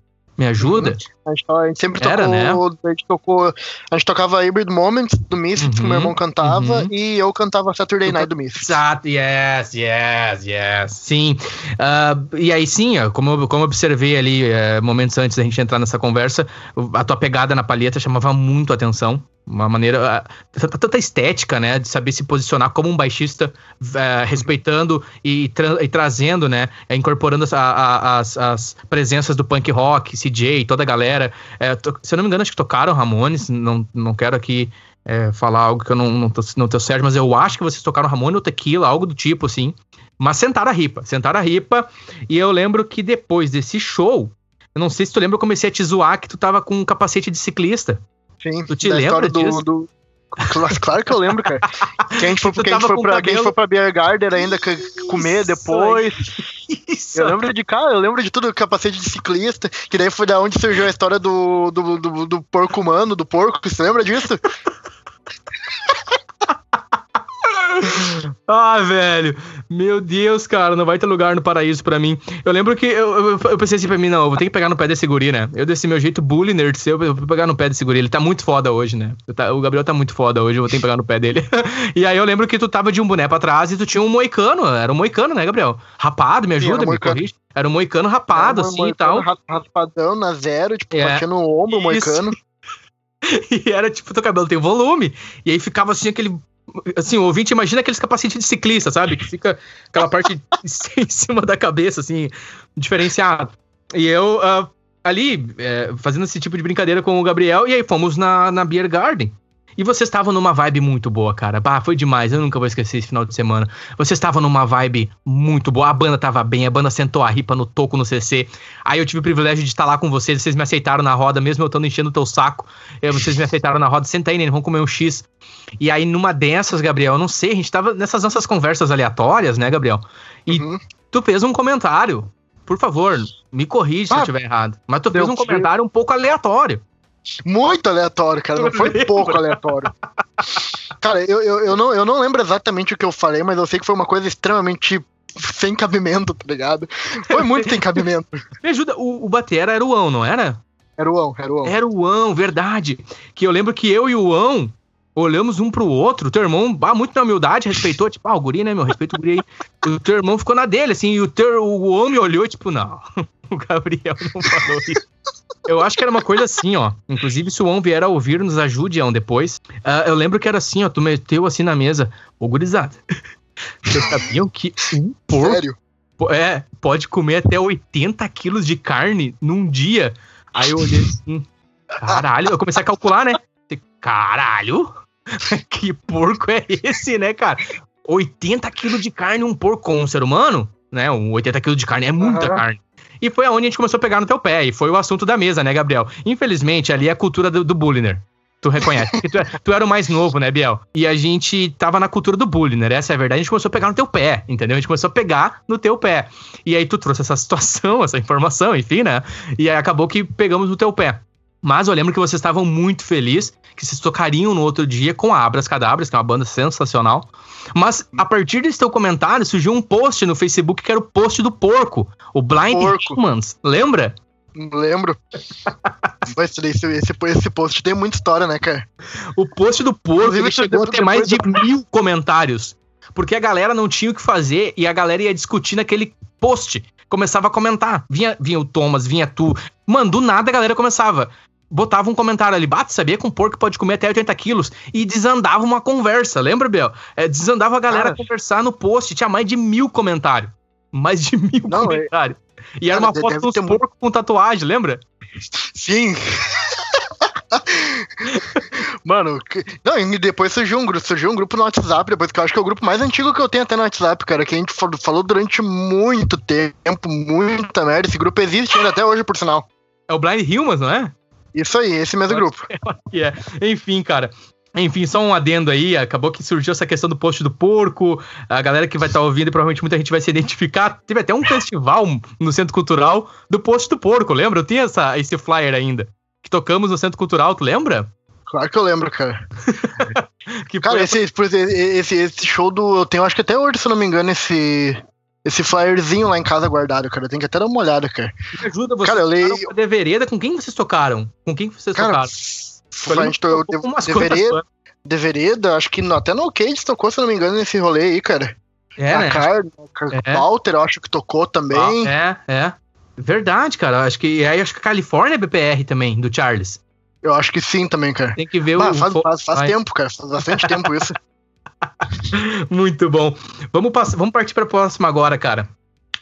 Me ajuda? A gente, a gente sempre Era, tocou, né? a gente tocou. A gente tocava Hybrid Moments do Misfits, uhum, que meu irmão cantava, uhum. e eu cantava Saturday Night do Misfits. Exato, yes, yes, yes. Sim. Uh, e aí, sim, como, como observei ali uh, momentos antes da gente entrar nessa conversa, a tua pegada na palheta chamava muito atenção uma maneira tanta estética, né, de saber se posicionar como um baixista, uh, respeitando e, tra e, trazendo, né, é, incorporando as, a, as, as, presenças do punk rock, CJ, toda a galera. É, se eu não me engano, acho que tocaram Ramones. Não, não quero aqui é, falar algo que eu não, não, tô, não tô certo, mas eu acho que vocês tocaram Ramones ou Tequila, algo do tipo, assim. Mas sentaram a ripa, sentaram a ripa. E eu lembro que depois desse show, eu não sei se tu lembra, eu comecei a te zoar que tu tava com um capacete de ciclista. Sim, tu te lembra disso? Do, Claro que eu lembro, cara. Que a gente foi, que a gente foi, pra, cabelo... foi pra Beer Garden ainda comer depois. Isso. Eu lembro de cara, eu lembro de tudo, capacete de ciclista, que daí foi da onde surgiu a história do, do, do, do porco humano, do porco, você lembra disso? ah, velho. Meu Deus, cara, não vai ter lugar no paraíso pra mim. Eu lembro que eu, eu, eu pensei assim pra mim, não, eu vou ter que pegar no pé desse guri, né? Eu desse meu jeito bully nerd seu, eu vou pegar no pé desse guri. Ele tá muito foda hoje, né? Tá, o Gabriel tá muito foda hoje, eu vou ter que pegar no pé dele. e aí eu lembro que tu tava de um boné pra trás e tu tinha um moicano. Era um moicano, né, Gabriel? Rapado, me ajuda, Sim, me corrige. Era um moicano rapado, um assim e tal. Rapadão na zero, tipo, é. batendo no ombro, o moicano. e era tipo, teu cabelo tem volume. E aí ficava assim aquele Assim, o ouvinte imagina aqueles capacetes de ciclista, sabe? Que fica aquela parte em cima da cabeça, assim, diferenciado. E eu uh, ali, é, fazendo esse tipo de brincadeira com o Gabriel, e aí fomos na, na Beer Garden. E vocês estavam numa vibe muito boa, cara. Bah, foi demais. Eu nunca vou esquecer esse final de semana. Vocês estavam numa vibe muito boa. A banda tava bem, a banda sentou a ripa no toco no CC. Aí eu tive o privilégio de estar lá com vocês. Vocês me aceitaram na roda, mesmo eu estando enchendo o teu saco. Vocês me aceitaram na roda. Senta aí, né? Vamos comer um X. E aí, numa dessas, Gabriel, eu não sei, a gente tava nessas nossas conversas aleatórias, né, Gabriel? E uhum. tu fez um comentário. Por favor, me corrija se eu estiver errado. Mas tu fez um comentário um pouco aleatório. Muito aleatório, cara. Não foi pouco aleatório. Cara, eu, eu, eu, não, eu não lembro exatamente o que eu falei, mas eu sei que foi uma coisa extremamente sem cabimento, tá ligado? Foi muito sem cabimento. Me ajuda, o, o Batera era o Ão, não era? Era o Ão, era o Ão. Era o Ão, verdade. Que eu lembro que eu e o Ão olhamos um pro outro, o teu irmão, ah, muito na humildade, respeitou, tipo, ah, o guri, né, meu, respeito o guri aí. O teu irmão ficou na dele, assim, e o, teu, o homem olhou, tipo, não, o Gabriel não falou isso. Eu acho que era uma coisa assim, ó. Inclusive, se o On vier a ouvir, nos ajude, On, depois. Uh, eu lembro que era assim, ó. Tu meteu assim na mesa. Ô, gurizada. Vocês sabiam que um porco. Sério? É, pode comer até 80 quilos de carne num dia. Aí eu olhei assim. Caralho, eu comecei a calcular, né? Caralho! que porco é esse, né, cara? 80 quilos de carne um porco com um ser humano, né? Um 80 quilos de carne é muita uhum. carne. E foi aonde a gente começou a pegar no teu pé. E foi o assunto da mesa, né, Gabriel? Infelizmente, ali é a cultura do, do bullying. Tu reconhece. Porque tu, é, tu, era o mais novo, né, Biel? E a gente tava na cultura do bullying, né? Essa é a verdade. A gente começou a pegar no teu pé, entendeu? A gente começou a pegar no teu pé. E aí tu trouxe essa situação, essa informação, enfim, né? E aí acabou que pegamos no teu pé. Mas eu lembro que vocês estavam muito felizes, que vocês tocariam no outro dia com a Abras Cadabras, que é uma banda sensacional. Mas a partir desse teu comentário surgiu um post no Facebook que era o post do porco, o Blind porco. Humans. Lembra? Lembro. Mas esse, esse, esse post tem muita história, né, cara? O post do porco ele chegou a ter mais de mil comentários. Porque a galera não tinha o que fazer e a galera ia discutir naquele post. Começava a comentar. Vinha, vinha o Thomas, vinha tu. Mano, do nada a galera começava botava um comentário ali, bate, sabia que um porco pode comer até 80 quilos? E desandava uma conversa, lembra, Bel? É, desandava a galera Cara, conversar no post, tinha mais de mil comentários. Mais de mil não, é- comentários. É... E era Cara, uma foto dos porcos muito... com tatuagem, lembra? Sim. Mano, não, e depois surgiu um, grupo, surgiu um grupo no WhatsApp, depois que eu acho que é o grupo mais antigo que eu tenho até no WhatsApp, cara, que a gente falou durante muito tempo, muita merda. Esse grupo existe ainda até hoje, por sinal. É o Blind Humans, não é? Isso aí, esse mesmo grupo. É. Enfim, cara. Enfim, só um adendo aí, acabou que surgiu essa questão do post do porco, a galera que vai estar tá ouvindo e provavelmente muita gente vai se identificar. Teve até um festival no Centro Cultural do post do porco, lembra? Eu tinha essa, esse flyer ainda, que tocamos no Centro Cultural, tu lembra? Claro que eu lembro, cara. que cara, esse, esse, esse, show do. Eu tenho, acho que até hoje, se não me engano, esse, esse flyerzinho lá em casa guardado, cara. Tem que até dar uma olhada, cara. Me ajuda, vocês cara, eu leio... de vereda. Com quem vocês tocaram? Com quem vocês cara, tocaram? A gente to... de, de, vereda, de vereda, acho que até no Cage tocou, se não me engano, nesse rolê aí, cara. É, a né? Car, é. Walter, eu acho que tocou também. É, é. Verdade, cara. Acho que aí acho que a Califórnia é BPR também, do Charles. Eu acho que sim também, cara. Tem que ver bah, o. Faz, faz, faz tempo, cara. Faz bastante tempo isso. Muito bom. Vamos, passar, vamos partir para a próxima agora, cara.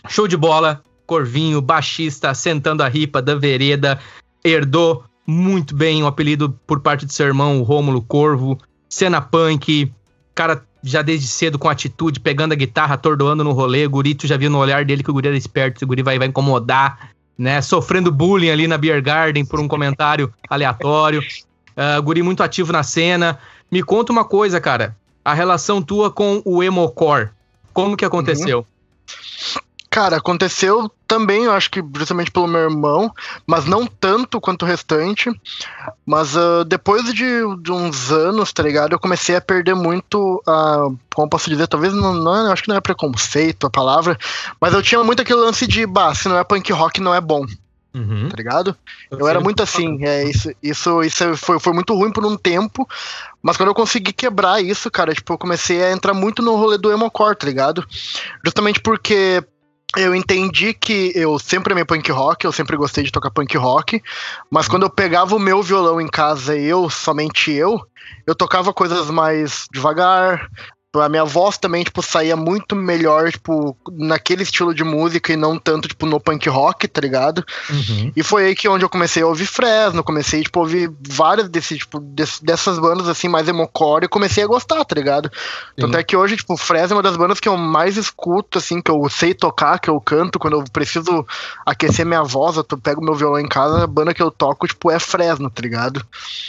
Show de bola. Corvinho, baixista, sentando a ripa da vereda. Herdou muito bem o apelido por parte do seu irmão, o Rômulo Corvo. Cena punk. Cara, já desde cedo com atitude, pegando a guitarra, atordoando no rolê. O Gurito já viu no olhar dele que o Guri era esperto. O Guri vai, vai incomodar, né? Sofrendo bullying ali na Beer Garden por um comentário aleatório. Uh, guri muito ativo na cena. Me conta uma coisa, cara a relação tua com o Emocore. Como que aconteceu? Uhum. Cara, aconteceu também, eu acho que justamente pelo meu irmão, mas não tanto quanto o restante. Mas uh, depois de, de, uns anos, tá ligado? Eu comecei a perder muito a. Como posso dizer? Talvez não, não. Acho que não é preconceito a palavra. Mas eu tinha muito aquele lance de, bah, se não é punk rock, não é bom. Uhum. Tá ligado? Eu, eu era muito assim, é, isso, isso, isso foi, foi muito ruim por um tempo, mas quando eu consegui quebrar isso, cara, tipo, eu comecei a entrar muito no rolê do emocore, tá ligado? Justamente porque eu entendi que eu sempre amei punk rock, eu sempre gostei de tocar punk rock, mas quando eu pegava o meu violão em casa, eu, somente eu, eu tocava coisas mais devagar, a minha voz também, tipo, saía muito melhor, tipo, naquele estilo de música e não tanto, tipo, no punk rock, tá ligado? Uhum. E foi aí que onde eu comecei a ouvir Fresno, comecei, tipo, a ouvir várias desse, tipo, desse, dessas bandas, assim, mais emocore e comecei a gostar, tá ligado? Sim. Tanto é que hoje, tipo, Fresno é uma das bandas que eu mais escuto, assim, que eu sei tocar, que eu canto, quando eu preciso aquecer minha voz, eu pego meu violão em casa, a banda que eu toco, tipo, é Fresno, tá ligado?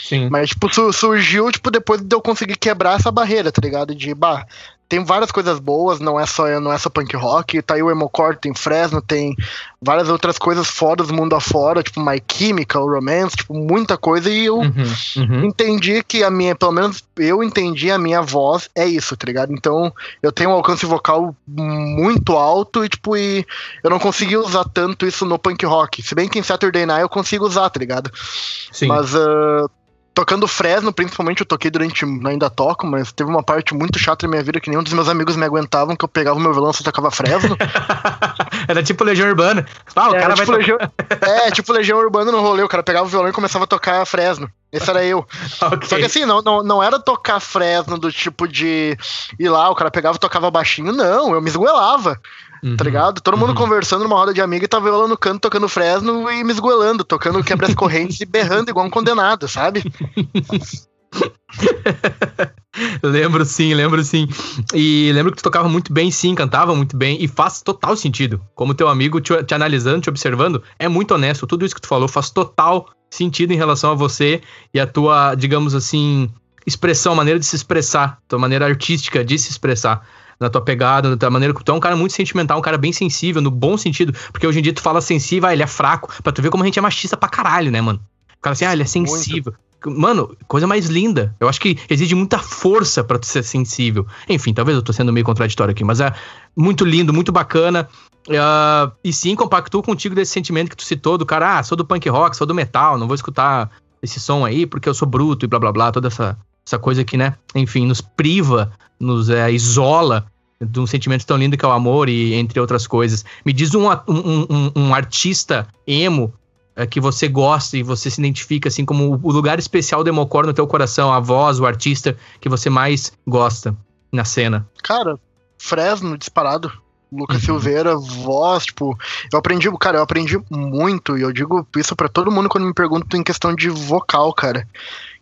Sim. Mas, tipo, surgiu, tipo, depois de eu conseguir quebrar essa barreira, tá ligado? De, bah, tem várias coisas boas, não é só não é só punk rock, tá aí o Emocore, tem Fresno, tem várias outras coisas fora do mundo afora, tipo My Chemical, Romance, tipo, muita coisa, e eu uhum, uhum. entendi que a minha, pelo menos eu entendi a minha voz é isso, tá ligado? Então, eu tenho um alcance vocal muito alto e, tipo, e eu não consegui usar tanto isso no punk rock. Se bem que em Saturday Night eu consigo usar, tá ligado? Sim. Mas uh, tocando Fresno, principalmente, eu toquei durante. Ainda toco, mas teve uma parte muito chata na minha vida que nenhum dos meus amigos me aguentavam, que eu pegava o meu violão e tocava Fresno. Era tipo Legião Urbana. Ah, o cara tipo vai Legião... É, tipo Legião Urbana no rolê, o cara pegava o violão e começava a tocar Fresno. Esse era eu. okay. Só que assim, não, não, não era tocar Fresno do tipo de ir lá, o cara pegava e tocava baixinho, não, eu me esgoelava. Uhum. Tá ligado? Todo mundo uhum. conversando numa roda de amiga e tava eu lá no canto tocando Fresno e me esgoelando, tocando quebra correntes e berrando igual um condenado, sabe? lembro sim, lembro sim. E lembro que tu tocava muito bem, sim, cantava muito bem e faz total sentido. Como teu amigo te, te, analisando, te observando, é muito honesto. Tudo isso que tu falou faz total sentido em relação a você e a tua, digamos assim, expressão, maneira de se expressar, tua maneira artística de se expressar na tua pegada, na tua maneira que tu é um cara muito sentimental, um cara bem sensível, no bom sentido. Porque hoje em dia tu fala sensível, ah, ele é fraco. Pra tu ver como a gente é machista pra caralho, né, mano? O cara assim, ah, ele é sensível. Muito. Mano, coisa mais linda. Eu acho que exige muita força para tu ser sensível. Enfim, talvez eu tô sendo meio contraditório aqui, mas é muito lindo, muito bacana. Uh, e sim, compactou contigo desse sentimento que tu citou do cara, ah, sou do punk rock, sou do metal, não vou escutar esse som aí porque eu sou bruto e blá blá blá, toda essa, essa coisa que, né, enfim, nos priva, nos é, isola de um sentimento tão lindo que é o amor e entre outras coisas. Me diz um, um, um, um artista emo é, que você gosta e você se identifica assim como o lugar especial do Emocor no teu coração, a voz, o artista que você mais gosta na cena. Cara, Fresno disparado. Lucas uhum. Silveira, voz, tipo, eu aprendi, cara, eu aprendi muito, e eu digo isso para todo mundo quando me perguntam em questão de vocal, cara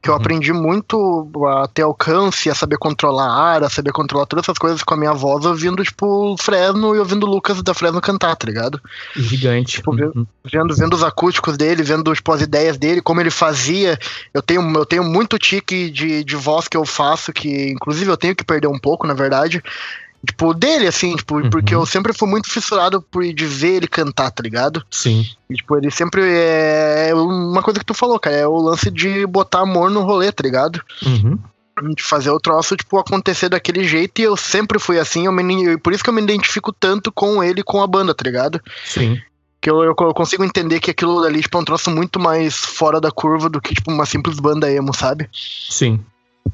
que eu uhum. aprendi muito a ter alcance, a saber controlar a ar, a saber controlar todas essas coisas com a minha voz, ouvindo, tipo, Fresno e ouvindo o Lucas da Fresno cantar, tá ligado? Gigante. Tipo, uhum. vendo, vendo os acústicos dele, vendo, tipo, as ideias dele, como ele fazia. Eu tenho, eu tenho muito tique de, de voz que eu faço, que inclusive eu tenho que perder um pouco, na verdade tipo, dele, assim, tipo, uhum. porque eu sempre fui muito fissurado por de ver ele cantar, tá ligado? Sim. E, tipo, ele sempre é uma coisa que tu falou, cara, é o lance de botar amor no rolê, tá ligado? Uhum. De fazer o troço, tipo, acontecer daquele jeito, e eu sempre fui assim, eu me, por isso que eu me identifico tanto com ele e com a banda, tá ligado? Sim. Que eu, eu, consigo entender que aquilo ali, tipo, é um troço muito mais fora da curva do que, tipo, uma simples banda emo, sabe? Sim.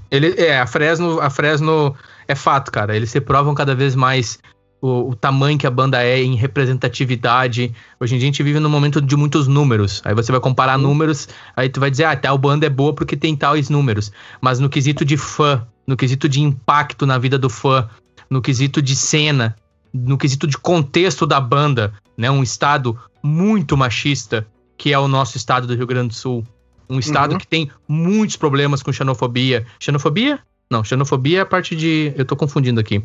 Ele, é, a Fresno, a Fresno é fato, cara. Eles se provam cada vez mais o, o, tamanho que a banda é em representatividade. Hoje em dia a gente vive num momento de muitos números. Aí você vai comparar números, aí tu vai dizer, ah, tal banda é boa porque tem tais números. Mas no quesito de fã, no quesito de impacto na vida do fã, no quesito de cena, no quesito de contexto da banda, né? Um estado muito machista, que é o nosso estado do Rio Grande do Sul. Um estado uhum. que tem muitos problemas com xenofobia. Xenofobia? Não, xenofobia é a parte de. Eu tô confundindo aqui.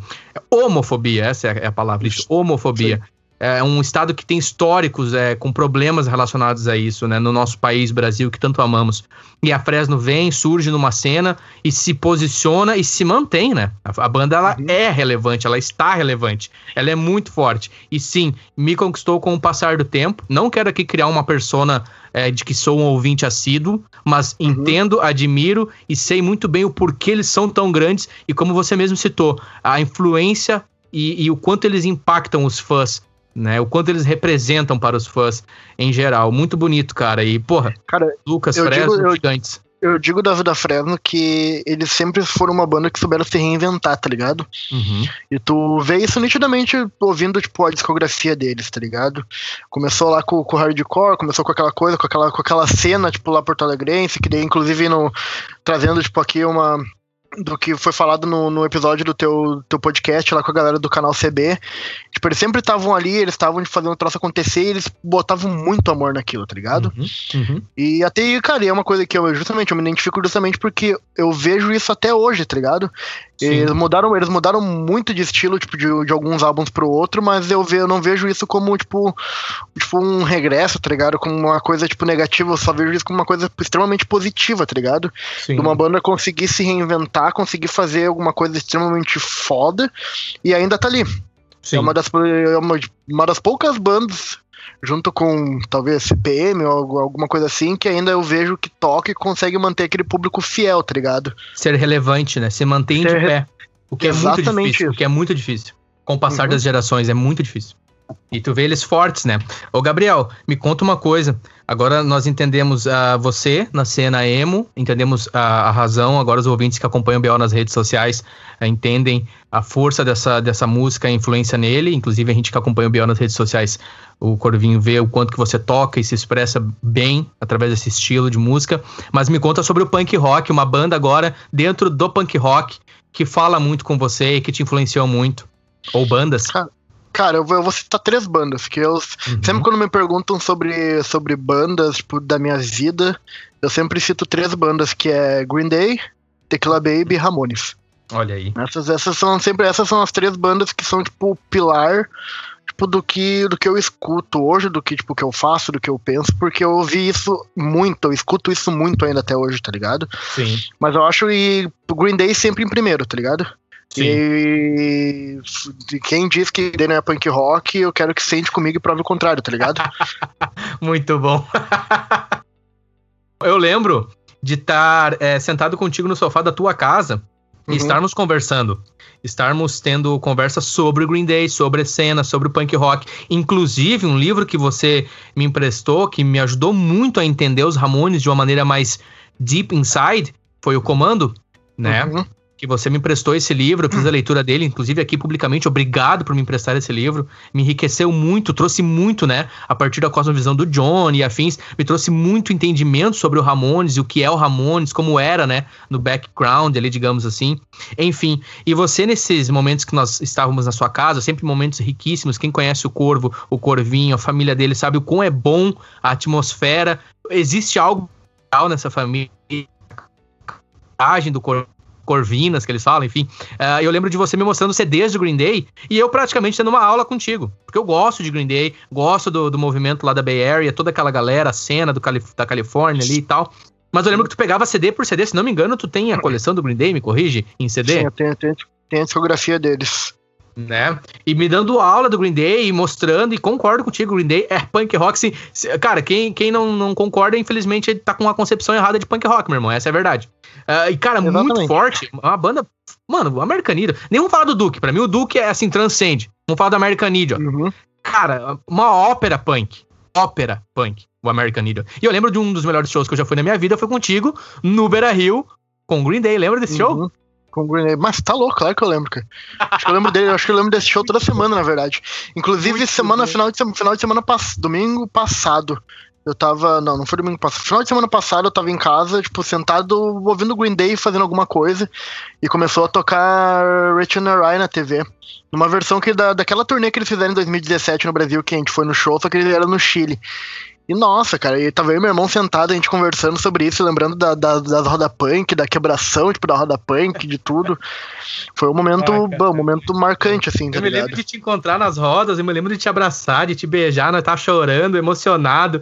Homofobia, essa é a palavra, isso. Homofobia. Sim. É um estado que tem históricos é, com problemas relacionados a isso, né? No nosso país, Brasil, que tanto amamos. E a Fresno vem, surge numa cena e se posiciona e se mantém, né? A, a banda, ela uhum. é relevante, ela está relevante. Ela é muito forte. E sim, me conquistou com o passar do tempo. Não quero aqui criar uma persona é, de que sou um ouvinte assíduo, mas uhum. entendo, admiro e sei muito bem o porquê eles são tão grandes e como você mesmo citou, a influência e, e o quanto eles impactam os fãs. Né, o quanto eles representam para os fãs em geral. Muito bonito, cara. E, porra, cara, Lucas, Fresno, digo, eu, gigantes eu digo da Vida Fresno que eles sempre foram uma banda que souberam se reinventar, tá ligado? Uhum. E tu vê isso nitidamente ouvindo, tipo, a discografia deles, tá ligado? Começou lá com, com o hardcore, começou com aquela coisa, com aquela, com aquela cena, tipo, lá Porto Alegrense, que daí, inclusive, no, trazendo, tipo, aqui uma do que foi falado no, no episódio do teu, teu podcast lá com a galera do canal CB. Tipo, eles sempre estavam ali, eles estavam fazendo o troço acontecer e eles botavam muito amor naquilo, tá ligado? Uhum, uhum. E até, cara, é uma coisa que eu justamente eu me identifico justamente porque eu vejo isso até hoje, tá ligado? Eles mudaram, eles mudaram muito de estilo, tipo, de, de alguns álbuns pro outro, mas eu, ve, eu não vejo isso como, tipo, tipo, um regresso, tá ligado? Como uma coisa, tipo, negativa, eu só vejo isso como uma coisa extremamente positiva, tá ligado? Sim. De uma banda conseguir se reinventar tentar conseguir fazer alguma coisa extremamente foda e ainda tá ali. Sim. É uma das, é uma, uma das poucas bandas junto com talvez CPM ou alguma coisa assim, que ainda eu vejo que toca e consegue manter aquele público fiel, tá ligado? Ser relevante, né? Se mantém Ser de pé. O que é muito difícil. Isso. O que é muito difícil. Com o passar uhum. das gerações, é muito difícil. E tu vê eles fortes, né? Ô, Gabriel, me conta uma coisa. Agora nós entendemos uh, você na cena emo, entendemos a, a, razão. Agora os ouvintes que acompanham o BO nas redes sociais uh, entendem a força dessa, dessa música, a influência nele. Inclusive a gente que acompanha o BO nas redes sociais, o Corvinho vê o quanto que você toca e se expressa bem através desse estilo de música. Mas me conta sobre o punk rock, uma banda agora dentro do punk rock que fala muito com você e que te influenciou muito. Ou bandas. Cara, eu vou, eu vou, citar três bandas, que eu. Uhum. Sempre quando me perguntam sobre, sobre bandas, tipo, da minha vida, eu sempre cito três bandas, que é Green Day, Tequila Baby e Ramones. Olha aí. Essas, essas são sempre essas são as três bandas que são, tipo, o pilar tipo, do que, do que eu escuto hoje, do que, tipo, que eu faço, do que eu penso, porque eu ouvi isso muito, eu escuto isso muito ainda até hoje, tá ligado? Sim. Mas eu acho e Green Day sempre em primeiro, tá ligado? Sim. E quem diz que não é punk rock, eu quero que sente comigo e prove o contrário, tá ligado? Muito bom. eu lembro de estar é, sentado contigo no sofá da tua casa uhum. e estarmos conversando. Estarmos tendo conversa sobre o Green Day, sobre a cena, sobre o punk rock. Inclusive, um livro que você me emprestou, que me ajudou muito a entender os Ramones de uma maneira mais deep inside, foi o Comando, né? Uhum que você me emprestou esse livro, eu fiz a leitura dele, inclusive aqui publicamente, obrigado por me emprestar esse livro, me enriqueceu muito, trouxe muito, né, a partir da cosmovisão do John e afins, me trouxe muito entendimento sobre o Ramones e o que é o Ramones, como era, né, no background ali, digamos assim, enfim, e você nesses momentos que nós estávamos na sua casa, sempre momentos riquíssimos, quem conhece o Corvo, o Corvinho, a família dele sabe o quão é bom a atmosfera, existe algo nessa família, a do Corvo Corvinas, que eles falam, enfim. Uh, eu lembro de você me mostrando CDs do Green Day e eu praticamente tendo uma aula contigo. Porque eu gosto de Green Day, gosto do, do movimento lá da Bay Area, toda aquela galera, a cena do Calif da Califórnia ali e tal. Mas eu lembro que tu pegava CD por CD, se não me engano, tu tem a coleção do Green Day, me corrige, em CD? Sim, eu tenho, tenho, tenho a discografia deles né? E me dando aula do Green Day e mostrando, e concordo contigo, Green Day é punk rock. Se, cara, quem, quem não, não concorda, infelizmente, tá com uma concepção errada de punk rock, meu irmão. Essa é a verdade. Uh, e, cara, Exatamente. muito forte. Uma banda. Mano, American Idiot. Nem vamos falar do Duke. Pra mim, o Duke é assim, transcende. Vamos falar do American Idiot. Uhum. Cara, uma ópera punk. Ópera punk, o American Idiot. E eu lembro de um dos melhores shows que eu já fui na minha vida, foi contigo, no Beira Rio, com Green Day. Lembra desse uhum. show? Com Green Day. Mas tá louco, claro que eu lembro, cara. Acho que eu lembro dele, acho que eu lembro desse show toda semana, na verdade. Inclusive, Muito semana, final de, final de semana, domingo passado. Eu tava. Não, não foi domingo passado. Final de semana passado eu tava em casa, tipo, sentado ouvindo Green Day fazendo alguma coisa. E começou a tocar Rachel Rai na TV. Numa versão que da, daquela turnê que eles fizeram em 2017 no Brasil, que a gente foi no show, só que ele era no Chile. E nossa, cara, e tava eu e meu irmão sentado, a gente conversando sobre isso, lembrando da, da, das roda punk, da quebração, tipo, da roda punk, de tudo. Foi um momento, ah, bom, um momento marcante, assim, tá Eu me lembro de te encontrar nas rodas, eu me lembro de te abraçar, de te beijar, nós tá chorando, emocionado.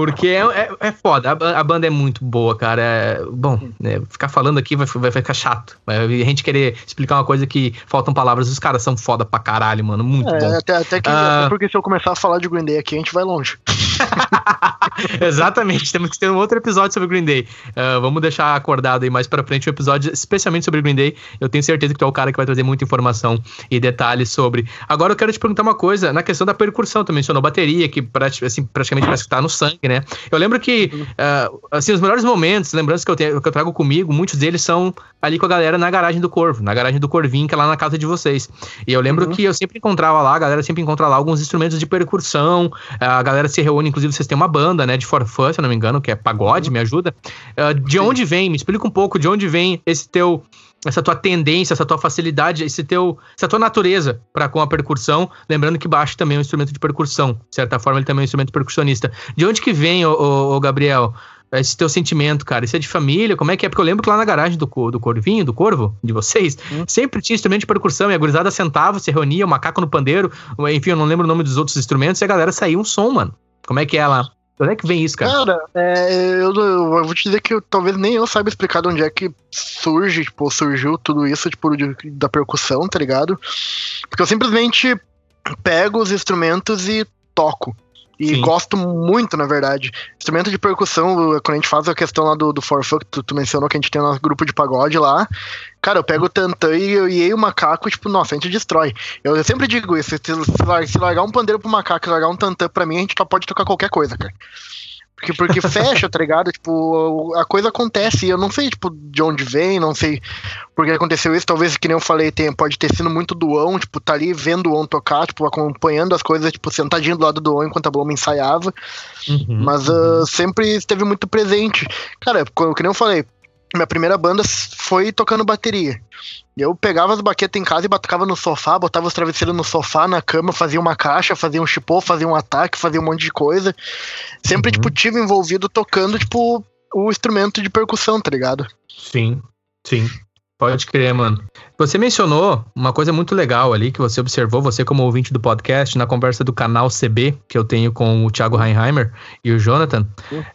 Porque é, é, é foda, a, a, banda é muito boa, cara. É, bom, né, ficar falando aqui vai, vai ficar chato. a gente querer explicar uma coisa que faltam palavras, os caras são foda pra caralho, mano. Muito é, bom. Até, até, que, uh... até porque se eu começar a falar de Green Day aqui, a gente vai longe. Exatamente, temos que ter um outro episódio sobre Green Day. Uh, vamos deixar acordado aí mais pra frente um episódio especialmente sobre Green Day. Eu tenho certeza que tu é o cara que vai trazer muita informação e detalhes sobre. Agora eu quero te perguntar uma coisa, na questão da percussão, tu mencionou bateria, que assim, praticamente parece que tá no sangue, né? Eu lembro que, uh, assim, os melhores momentos, lembranças que eu, tenho, que eu trago comigo, muitos deles são ali com a galera na garagem do Corvo, na garagem do Corvinho, que é lá na casa de vocês. E eu lembro uhum. que eu sempre encontrava lá, a galera sempre encontra lá alguns instrumentos de percussão, a galera se reúne, inclusive vocês têm uma banda, né, de forfã, se eu não me engano, que é pagode, uhum. me ajuda. Uh, de Sim. onde vem? Me explica um pouco de onde vem esse teu essa tua tendência, essa tua facilidade, esse teu, essa tua natureza para com a percussão, lembrando que baixo também é um instrumento de percussão, de certa forma ele também é um instrumento percussionista. De onde que vem, o, o, Gabriel, esse teu sentimento, cara? Isso é de família? Como é que é? Porque eu lembro que lá na garagem do, do Corvinho, do Corvo, de vocês, hum. sempre tinha instrumento de percussão e a gurizada sentava, se reunia, o macaco no pandeiro, enfim, eu não lembro o nome dos outros instrumentos e a galera saía um som, mano. Como é que é lá? Onde é que vem isso, cara? Cara, é, eu, eu, vou te dizer que eu, talvez nem eu saiba explicar de onde é que surge, tipo, surgiu tudo isso, tipo, de, da percussão, tá ligado? Porque eu simplesmente pego os instrumentos e toco. E Sim. gosto muito, na verdade. Instrumento de percussão, quando a gente faz a questão lá do, do Forfunk, tu, tu mencionou que a gente tem nosso grupo de pagode lá. Cara, eu pego o tantã e eu e o macaco, tipo, nossa, a gente destrói. Eu, eu sempre digo isso, se, se, largar um pandeiro pro macaco e largar um tantã pra mim, a gente só pode tocar qualquer coisa, cara. Porque, porque fecha, tá ligado? Tipo, a coisa acontece e eu não sei, tipo, de onde vem, não sei porque aconteceu isso. Talvez, que nem eu falei, tem, pode ter sido muito doão, tipo, tá ali vendo o On tocar, tipo, acompanhando as coisas, tipo, sentadinho do lado do On enquanto a Bloma ensaiava. Uhum, Mas uh, sempre esteve muito presente. Cara, que nem eu falei, minha primeira banda foi tocando bateria. Eu pegava as baquetas em casa e batucava no sofá, botava os travesseiros no sofá, na cama, fazia uma caixa, fazia um chipô, fazia um ataque, fazia um monte de coisa. Sempre, uhum. tipo, tive envolvido tocando, tipo, o instrumento de percussão, tá ligado? Sim, sim. Pode crer, mano. Você mencionou uma coisa muito legal ali que você observou, você como ouvinte do podcast, na conversa do canal CB, que eu tenho com o Thiago Heinheimer e o Jonathan.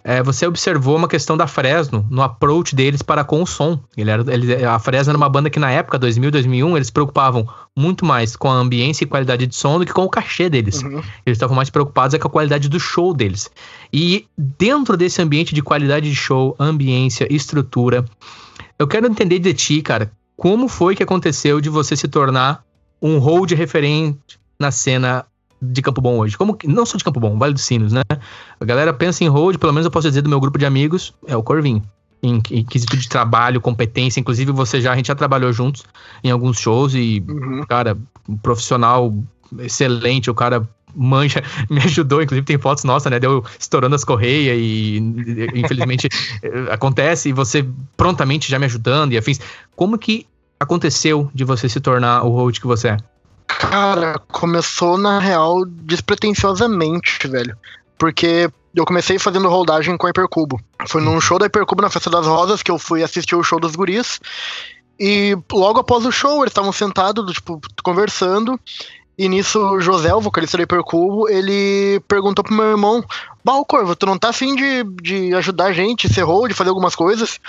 É, você observou uma questão da Fresno no approach deles para com o som. Ele era, ele, a Fresno era uma banda que na época, 2000, 2001, eles se preocupavam muito mais com a ambiência e qualidade de som do que com o cachê deles. Uhum. Eles estavam mais preocupados é com a qualidade do show deles. E dentro desse ambiente de qualidade de show, ambiência, estrutura eu quero entender de ti, cara, como foi que aconteceu de você se tornar um hold referente na cena de Campo Bom hoje? Como não só de Campo Bom, Vale dos Sinos, né? A galera pensa em hold, pelo menos eu posso dizer do meu grupo de amigos, é o Corvinho. Em, em quesito de trabalho, competência, inclusive você já, a gente já trabalhou juntos em alguns shows e, uhum. cara, um profissional excelente, o cara manja, me ajudou, inclusive tem fotos nossas, né? Deu estourando as correias e infelizmente acontece, e você prontamente já me ajudando e afins. Como que aconteceu de você se tornar o host que você é? Cara, começou na real despretensiosamente, velho. Porque eu comecei fazendo rodagem com a Hipercubo. Foi num show da Hipercubo na Festa das Rosas que eu fui assistir o show dos guris. E logo após o show, eles estavam sentados, tipo, conversando. E nisso, o José, o vocalista do Hipercubo, ele perguntou pro meu irmão: Bah, Corvo, tu não tá afim de, de ajudar a gente, ser hold, fazer algumas coisas?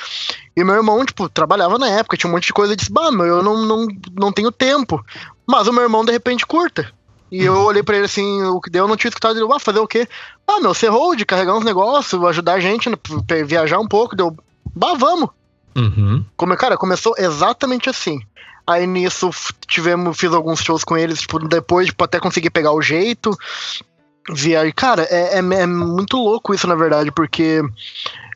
E meu irmão, tipo, trabalhava na época, tinha um monte de coisa, e disse: Bah, meu, eu não, não, não tenho tempo. Mas o meu irmão, de repente, curta. E eu olhei pra ele assim, o que deu, eu não tinha escutado ele, ah, fazer o quê? Ah, meu, ser hold, carregar uns negócios, ajudar a gente, né, viajar um pouco, deu, bah, vamos. Uhum. Como, cara, começou exatamente assim. Aí nisso tivemos, fiz alguns shows com eles, tipo, depois, tipo, até conseguir pegar o jeito. Via, cara, é, é, é, muito louco isso, na verdade, porque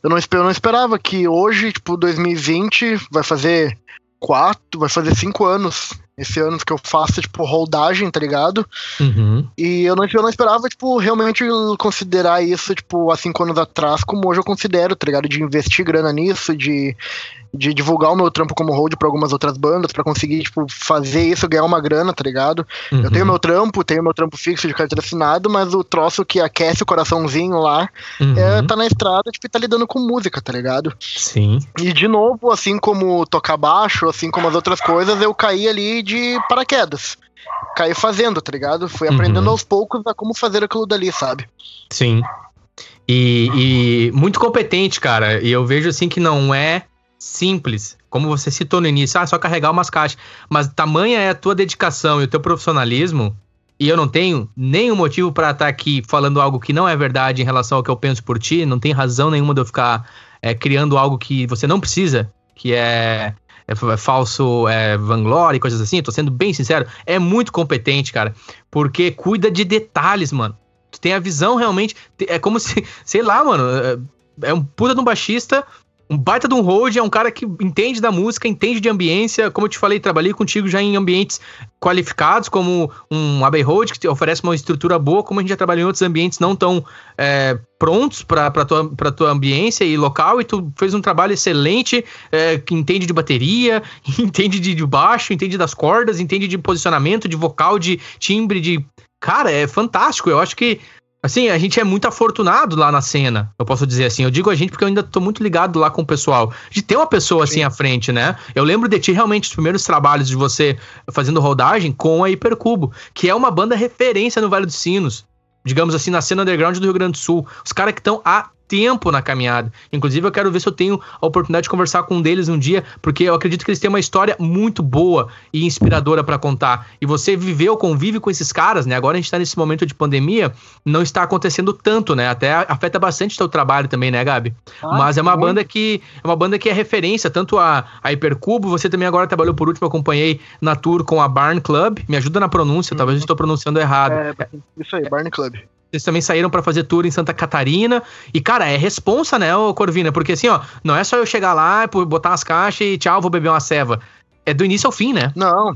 eu não, eu não esperava que hoje, tipo, 2020, vai fazer quatro, vai fazer cinco anos esse ano que eu faço, tipo, holdagem, tá ligado? Uhum. E eu não, eu não esperava, tipo, realmente considerar isso, tipo, há cinco anos atrás, como hoje eu considero, tá ligado? De investir grana nisso, de de divulgar o meu trampo como hold para algumas outras bandas, para conseguir, tipo, fazer isso, ganhar uma grana, tá ligado? Uhum. Eu tenho meu trampo, tenho meu trampo fixo de carteira assinado, mas o troço que aquece o coraçãozinho lá uhum. é tá na estrada, tipo, tá lidando com música, tá ligado? Sim. E de novo, assim como tocar baixo, assim como as outras coisas, eu caí ali de paraquedas. Caí fazendo, tá ligado? Fui uhum. aprendendo uhum. aos poucos a como fazer aquilo dali, sabe? Sim. E, e, muito competente, cara. E eu vejo assim que não é simples, como você citou no início, ah, só carregar umas caixas. Mas tamanha é a tua dedicação e o teu profissionalismo, e eu não tenho nenhum motivo para estar tá aqui falando algo que não é verdade em relação ao que eu penso por ti, não tem razão nenhuma de eu ficar é, criando algo que você não precisa, que é, é, é falso é, vanglória e coisas assim, tô sendo bem sincero, é muito competente, cara, porque cuida de detalhes, mano. Tu tem a visão realmente, é como se, sei lá, mano, é, é um puta de um baixista um baita de um hold, é um cara que entende da música, entende de ambiência. Como eu te falei, trabalhei contigo já em ambientes qualificados, como um Abbey Road, que oferece uma estrutura boa, como a gente já trabalhou em outros ambientes não tão é, prontos para tua, tua ambiência e local, e tu fez um trabalho excelente, é, que entende de bateria, entende de, de baixo, entende das cordas, entende de posicionamento, de vocal, de timbre, de. Cara, é fantástico. Eu acho que Assim, a gente é muito afortunado lá na cena, eu posso dizer assim. Eu digo a gente porque eu ainda tô muito ligado lá com o pessoal. De ter uma pessoa assim Sim. à frente, né? Eu lembro de ti realmente os primeiros trabalhos de você fazendo rodagem com a Hipercubo, que é uma banda referência no Vale dos Sinos. digamos assim, na cena underground do Rio Grande do Sul. Os caras que estão há tempo na caminhada. Inclusive, eu quero ver se eu tenho a oportunidade de conversar com um deles um dia, porque eu acredito que eles têm uma história muito boa e inspiradora para contar. E você viveu, convive com esses caras, né? Agora a gente tá nesse momento de pandemia, não está acontecendo tanto, né? Até afeta bastante o teu trabalho também, né, Gabi? Ah, Mas é uma muito. banda que é uma banda que é referência, tanto a, a Hipercubo, você também agora trabalhou por último, acompanhei na tour com a Barn Club. Me ajuda na pronúncia, uhum. talvez eu estou pronunciando errado. É, isso aí, Barn Club. Eles também saíram para fazer tour em Santa Catarina. E, cara, é responsa, né, ô Corvina? Porque assim, ó, não é só eu chegar lá, botar as caixas e tchau, vou beber uma ceva. É do início ao fim, né? Não.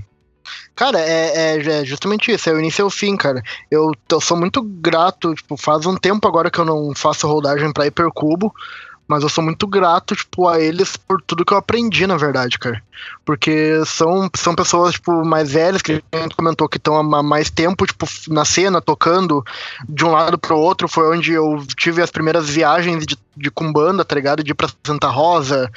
Cara, é, é, é, justamente isso, é o início ao fim, cara. Eu, eu sou muito grato, tipo, faz um tempo agora que eu não faço rodagem pra Hipercubo, mas eu sou muito grato, tipo, a eles por tudo que eu aprendi, na verdade, cara. Porque são, são pessoas, tipo, mais velhas, que a gente comentou que estão há mais tempo, tipo, na cena, tocando de um lado pro outro. Foi onde eu tive as primeiras viagens de, de Kumbanda, tá ligado? De ir pra Santa Rosa,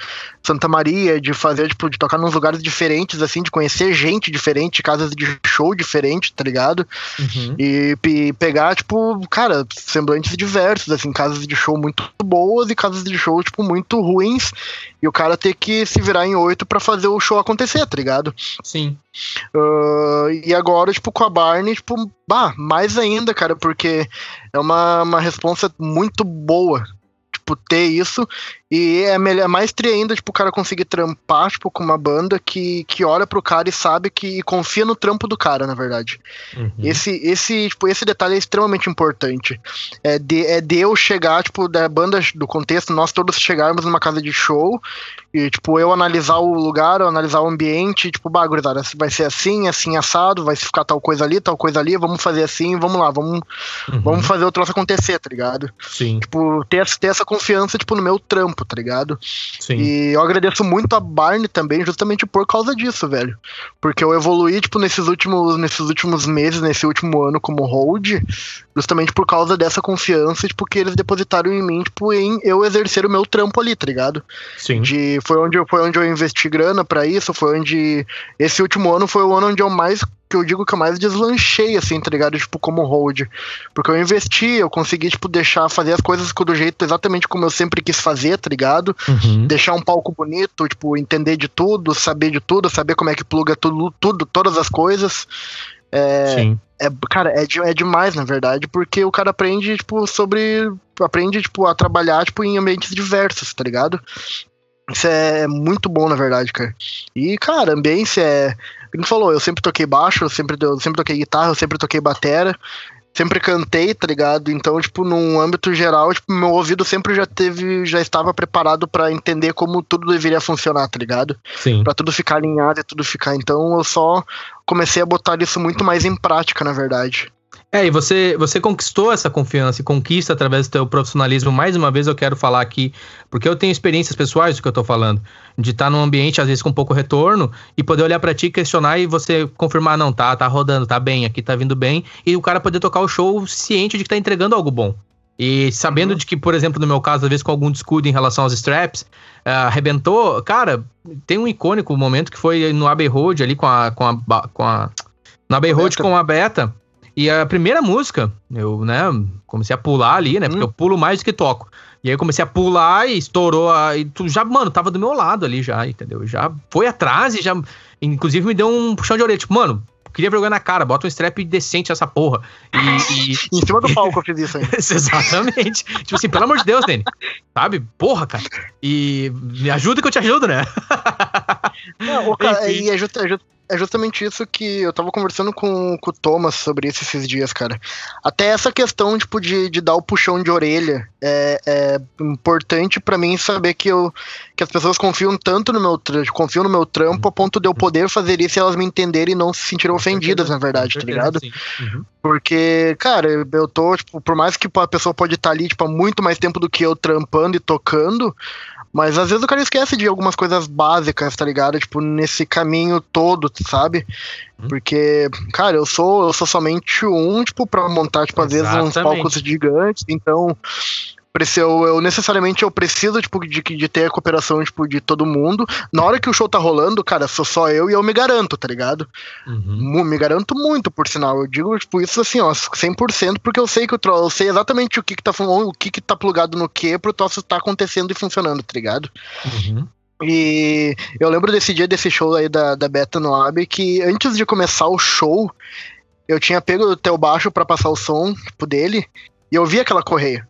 Santa Maria, de fazer, tipo, de tocar nos lugares diferentes, assim, de conhecer gente diferente, casas de show diferente, tá ligado? Uhum. E, e, pegar, tipo, cara, semblantes diversos, assim, casas de show muito boas e casas de show, tipo, muito ruins. E o cara ter que se virar em oito para fazer o show acontecer, tá ligado? Sim. Uh, e agora, tipo, com a Barney, tipo, bah, mais ainda, cara, porque é uma, uma resposta muito boa, ter isso. E é, melhor, é mais tri ainda, tipo, o cara conseguir trampar, tipo, com uma banda que, que olha pro cara e sabe que e confia no trampo do cara, na verdade. Uhum. Esse, esse, tipo, esse detalhe é extremamente importante. É de, é de eu chegar, tipo, da banda, do contexto, nós todos chegarmos numa casa de show e, tipo, eu analisar o lugar, eu analisar o ambiente, tipo, bagulho, vai ser assim, assim, assado, vai ficar tal coisa ali, tal coisa ali, vamos fazer assim, vamos lá, vamos, uhum. vamos fazer o troço acontecer, tá ligado? Sim. Tipo, ter, ter essa confiança, tipo, no meu trampo, tá ligado? Sim. E eu agradeço muito a Barney também, justamente por causa disso, velho. Porque eu evoluí, tipo, nesses últimos, nesses últimos meses, nesse último ano como hold, justamente por causa dessa confiança, tipo, que eles depositaram em mim, tipo, em eu exercer o meu trampo ali, tá ligado? Sim. De, foi, onde, foi onde eu investi grana para isso, foi onde. Esse último ano foi o ano onde eu mais que eu digo que eu mais deslanchei, assim, tá ligado? Tipo, como hold. Porque eu investi, eu consegui, tipo, deixar, fazer as coisas do jeito exatamente como eu sempre quis fazer, tá ligado? Uhum. Deixar um palco bonito, tipo, entender de tudo, saber de tudo, saber como é que pluga tudo, tudo todas as coisas. É, Sim. é cara, é, de, é demais, na verdade, porque o cara aprende, tipo, sobre. Aprende, tipo, a trabalhar, tipo, em ambientes diversos, tá ligado? Isso é muito bom, na verdade, cara. E, cara, ambiência é. Como falou, eu sempre toquei baixo, eu sempre, eu sempre toquei guitarra, eu sempre toquei batera, sempre cantei, tá ligado? Então, tipo, num âmbito geral, tipo, meu ouvido sempre já teve, já estava preparado para entender como tudo deveria funcionar, tá ligado? Sim. Pra tudo ficar alinhado e tudo ficar. Então, eu só comecei a botar isso muito mais em prática, na verdade. É, e você, você conquistou essa confiança e conquista através do teu profissionalismo. Mais uma vez eu quero falar aqui, porque eu tenho experiências pessoais do que eu tô falando, de estar tá num ambiente, às vezes, com pouco retorno, e poder olhar para ti, questionar e você confirmar, não, tá, tá rodando, tá bem, aqui tá vindo bem, e o cara poder tocar o show ciente de que tá entregando algo bom. E sabendo uhum. de que, por exemplo, no meu caso, às vezes com algum descuido em relação aos straps, uh, arrebentou, cara, tem um icônico momento que foi no Abbey Road ali com a. Com a, com a no Abbey Road com a Beta e a primeira música, eu, né, comecei a pular ali, né? Porque hum. eu pulo mais do que toco. E aí eu comecei a pular e estourou a. E tu já, mano, tava do meu lado ali já, entendeu? Já foi atrás e já. Inclusive me deu um puxão de orelha. Tipo, mano, queria vergonha na cara, bota um strap decente essa porra. E, e... em cima do palco eu fiz isso aí. Exatamente. tipo assim, pelo amor de Deus, Dani. Sabe? Porra, cara. E me ajuda que eu te ajudo, né? Não, cara, e é, just, é, just, é justamente isso que eu tava conversando com, com o Thomas sobre isso esses dias, cara. Até essa questão, tipo, de, de dar o puxão de orelha é, é importante para mim saber que, eu, que as pessoas confiam tanto no meu confiam no meu trampo a ponto de eu poder fazer isso e elas me entenderem e não se sentirem ofendidas, na verdade, tá ligado? Uhum. Porque, cara, eu tô, tipo, por mais que a pessoa pode estar tá ali, tipo, há muito mais tempo do que eu trampando e tocando, mas às vezes o cara esquece de algumas coisas básicas, tá ligado? Tipo, nesse caminho todo, sabe? Uhum. Porque, cara, eu sou, eu sou somente um, tipo, pra montar, tipo, às vezes uns palcos gigantes, então eu, eu, necessariamente eu preciso, tipo, de, de ter a cooperação, tipo, de todo mundo. Na hora que o show tá rolando, cara, sou só eu e eu me garanto, tá ligado? Uhum. Me garanto muito, por sinal. Eu digo, tipo, isso assim, ó, 100%, porque eu sei que o troço, eu sei exatamente o que que tá, o que que tá plugado no que pro troço tá acontecendo e funcionando, tá ligado? Uhum. E eu lembro desse dia desse show aí da, da Beta no Ab que antes de começar o show, eu tinha pego o teu baixo para passar o som, tipo, dele, e eu vi aquela correia.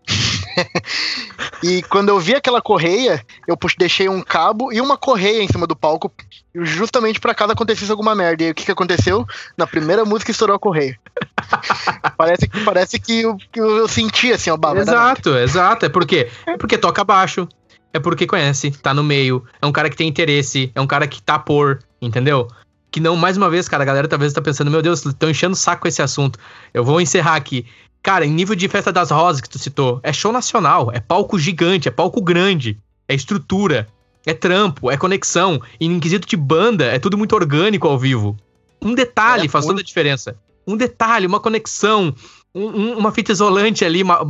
e quando eu vi aquela correia, eu deixei um cabo e uma correia em cima do palco, justamente para caso acontecesse alguma merda. E o que, que aconteceu? Na primeira música estourou a correia. parece que, parece que, eu, que eu senti assim, ó, Exato, exato. É porque, é porque toca baixo. É porque conhece, tá no meio. É um cara que tem interesse, é um cara que tá por, entendeu? Que não, mais uma vez, cara, a galera talvez tá pensando, meu Deus, estão enchendo o saco esse assunto. Eu vou encerrar aqui. Cara, em nível de festa das rosas que tu citou, é show nacional, é palco gigante, é palco grande, é estrutura, é trampo, é conexão. E em quesito de banda, é tudo muito orgânico ao vivo. Um detalhe é, faz toda a diferença. Um detalhe, uma conexão, um, uma fita isolante ali, uma,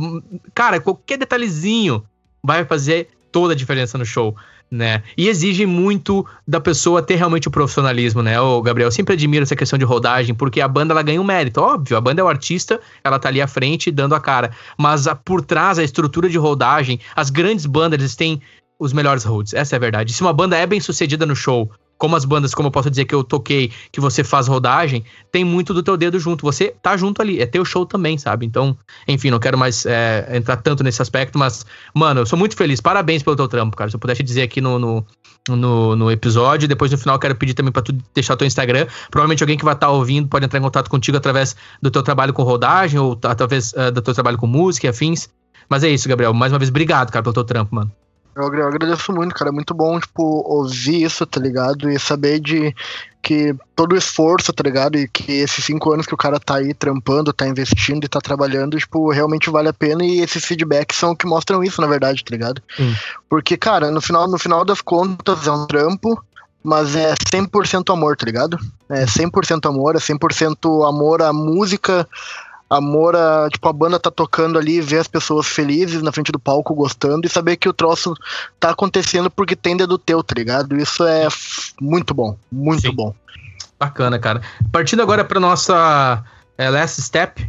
cara, qualquer detalhezinho vai fazer toda a diferença no show né? E exige muito da pessoa ter realmente o profissionalismo, né? O Gabriel, sempre admiro essa questão de rodagem, porque a banda ela ganha um mérito, óbvio, a banda é o artista, ela tá ali à frente dando a cara, mas a, por trás a estrutura de rodagem, as grandes bandas eles têm os melhores roads, essa é a verdade. Se uma banda é bem sucedida no show, como as bandas, como eu posso dizer que eu toquei, que você faz rodagem, tem muito do teu dedo junto. Você tá junto ali, é teu show também, sabe? Então, enfim, não quero mais é, entrar tanto nesse aspecto, mas, mano, eu sou muito feliz. Parabéns pelo teu trampo, cara. Se eu pudesse dizer aqui no, no, no, no episódio, depois no final quero pedir também pra tu deixar teu Instagram. Provavelmente alguém que vai estar tá ouvindo pode entrar em contato contigo através do teu trabalho com rodagem ou através uh, do teu trabalho com música e afins. Mas é isso, Gabriel. Mais uma vez, obrigado, cara, pelo teu trampo, mano. Eu agradeço muito, cara. É muito bom, tipo, ouvir isso, tá ligado? E saber de que todo o esforço, tá ligado? E que esses cinco anos que o cara tá aí trampando, tá investindo e tá trabalhando, tipo, realmente vale a pena. E esses feedbacks são que mostram isso, na verdade, tá ligado? Hum. Porque, cara, no final, no final das contas é um trampo, mas é 100% amor, tá ligado? É 100% amor, é 100% amor à música, amor a, tipo, a banda tá tocando ali, ver as pessoas felizes na frente do palco, gostando, e saber que o troço tá acontecendo porque tem dedo teu, tá ligado? Isso é muito bom, muito Sim. bom. Bacana, cara. Partindo agora pra nossa é, last step,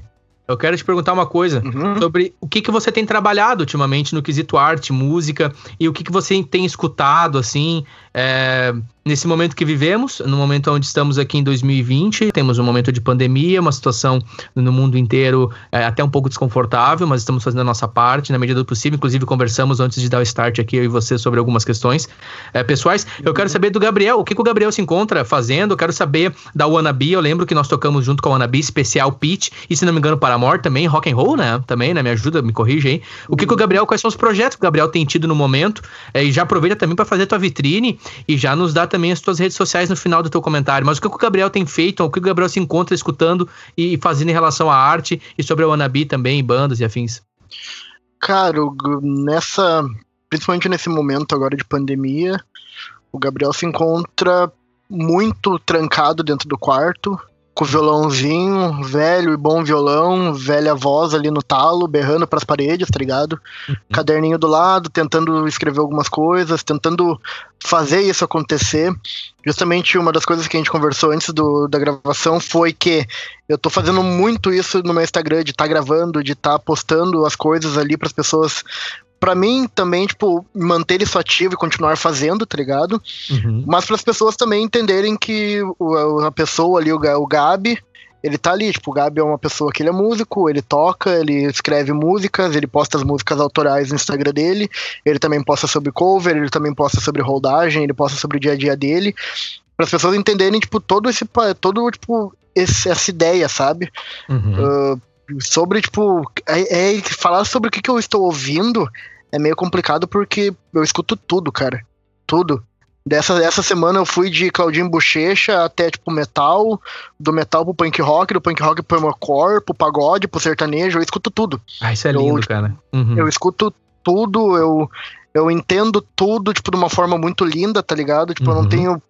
eu quero te perguntar uma coisa uhum. sobre o que, que você tem trabalhado ultimamente no quesito arte, música, e o que, que você tem escutado, assim, é, nesse momento que vivemos, no momento onde estamos aqui em 2020, temos um momento de pandemia, uma situação no mundo inteiro é, até um pouco desconfortável, mas estamos fazendo a nossa parte na medida do possível. Inclusive, conversamos antes de dar o start aqui, eu e você, sobre algumas questões é, pessoais. Eu quero saber do Gabriel, o que, que o Gabriel se encontra fazendo. Eu quero saber da Wannabe. Eu lembro que nós tocamos junto com a Wannabe, especial Pitch, e se não me engano, para Paramore também, rock and roll, né? Também, né? Me ajuda, me corrige aí. O que, que o Gabriel, quais são os projetos que o Gabriel tem tido no momento? É, e já aproveita também para fazer tua vitrine e já nos dá também as tuas redes sociais no final do teu comentário. Mas o que o Gabriel tem feito, o que o Gabriel se encontra escutando e fazendo em relação à arte e sobre a Wannabe também, bandas e afins? Cara, nessa. Principalmente nesse momento agora de pandemia, o Gabriel se encontra muito trancado dentro do quarto, com violãozinho, velho e bom violão, velha voz ali no talo, berrando para as paredes, tá ligado? Uhum. Caderninho do lado, tentando escrever algumas coisas, tentando fazer isso acontecer. Justamente uma das coisas que a gente conversou antes do, da gravação foi que eu tô fazendo muito isso no meu Instagram, de estar tá gravando, de estar tá postando as coisas ali para as pessoas para mim também, tipo, manter isso ativo e continuar fazendo, tá ligado? Uhum. Mas para as pessoas também entenderem que o, a pessoa ali, o, o Gabi, ele tá ali, tipo, o Gabi é uma pessoa que ele é músico, ele toca, ele escreve músicas, ele posta as músicas autorais no Instagram dele, ele também posta sobre cover, ele também posta sobre rodagem, ele posta sobre o dia a dia dele, para as pessoas entenderem, tipo, todo esse, todo, tipo, esse, essa ideia, sabe? Uhum. Uh, sobre, tipo, é, é, falar sobre o que, que eu estou ouvindo é meio complicado porque eu escuto tudo, cara. Tudo. Dessa, essa semana eu fui de Claudinho Bochecha até, tipo, metal, do metal pro punk rock, do punk rock pro emocore, pro pagode, pro sertanejo, eu escuto tudo. Ah, isso é lindo, eu, cara. Uhum. Eu escuto tudo, eu, eu entendo tudo, tipo, de uma forma muito linda, tá ligado? Tipo, uhum. eu não uhum. tenho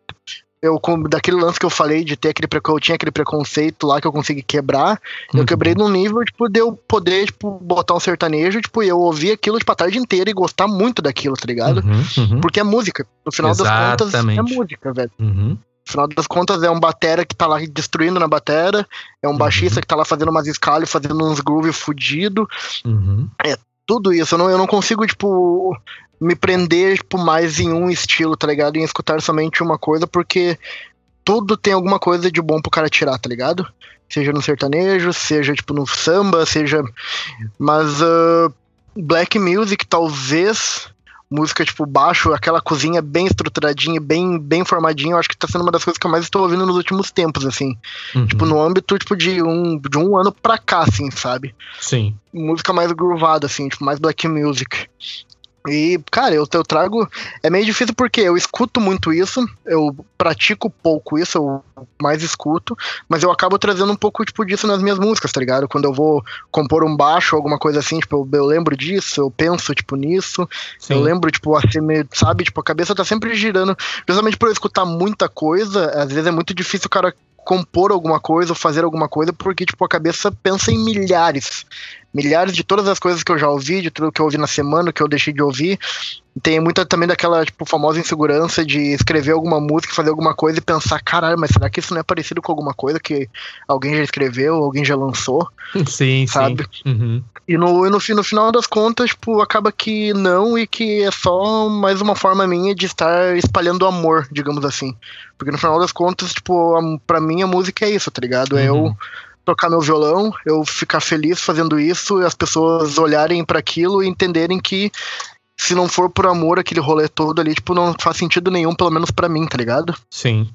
eu daquele lance que eu falei de ter aquele eu tinha aquele preconceito lá que eu consegui quebrar, uhum. eu quebrei num nível tipo de eu poder tipo botar um sertanejo, tipo, eu ouvir aquilo tipo a tarde inteira e gostar muito daquilo, tá ligado? Uhum, uhum. Porque é música. No final Exatamente. das contas é música, velho. Uhum. No final das contas, é um batera que tá lá destruindo na batera, é um uhum. baixista que tá lá fazendo umas escalas, fazendo uns groove fudido. Uhum. É tudo isso. Eu não, eu não consigo, tipo, me prender, tipo, mais em um estilo, tá ligado? Em escutar somente uma coisa, porque tudo tem alguma coisa de bom pro cara tirar, tá ligado? Seja no sertanejo, seja, tipo, no samba, seja. Mas. Uh, black music, talvez música, tipo, baixo, aquela cozinha bem estruturadinha, bem, bem formadinha, eu acho que tá sendo uma das coisas que eu mais estou ouvindo nos últimos tempos, assim. Uhum. Tipo, no âmbito, tipo, de um, de um ano pra cá, assim, sabe? Sim. Música mais groovada, assim, tipo, mais black music. E, cara, eu, eu trago. É meio difícil porque eu escuto muito isso, eu pratico pouco isso, eu mais escuto, mas eu acabo trazendo um pouco tipo, disso nas minhas músicas, tá ligado? Quando eu vou compor um baixo, alguma coisa assim, tipo, eu, eu lembro disso, eu penso, tipo, nisso. Sim. Eu lembro, tipo, assim, sabe? Tipo, a cabeça tá sempre girando. Justamente por eu escutar muita coisa, às vezes é muito difícil o cara compor alguma coisa ou fazer alguma coisa, porque, tipo, a cabeça pensa em milhares. Milhares de todas as coisas que eu já ouvi, de tudo que eu ouvi na semana, que eu deixei de ouvir. Tem muita também daquela, tipo, famosa insegurança de escrever alguma música, fazer alguma coisa e pensar, caralho, mas será que isso não é parecido com alguma coisa que alguém já escreveu, alguém já lançou? Sim, sabe? sim. Uhum. E no, no, no final das contas, tipo, acaba que não e que é só mais uma forma minha de estar espalhando amor, digamos assim. Porque no final das contas, tipo, a, pra mim a música é isso, tá ligado? É uhum. eu tocar meu violão, eu ficar feliz fazendo isso e as pessoas olharem para aquilo e entenderem que se não for por amor aquele rolê todo ali, tipo, não faz sentido nenhum, pelo menos para mim, tá ligado? Sim.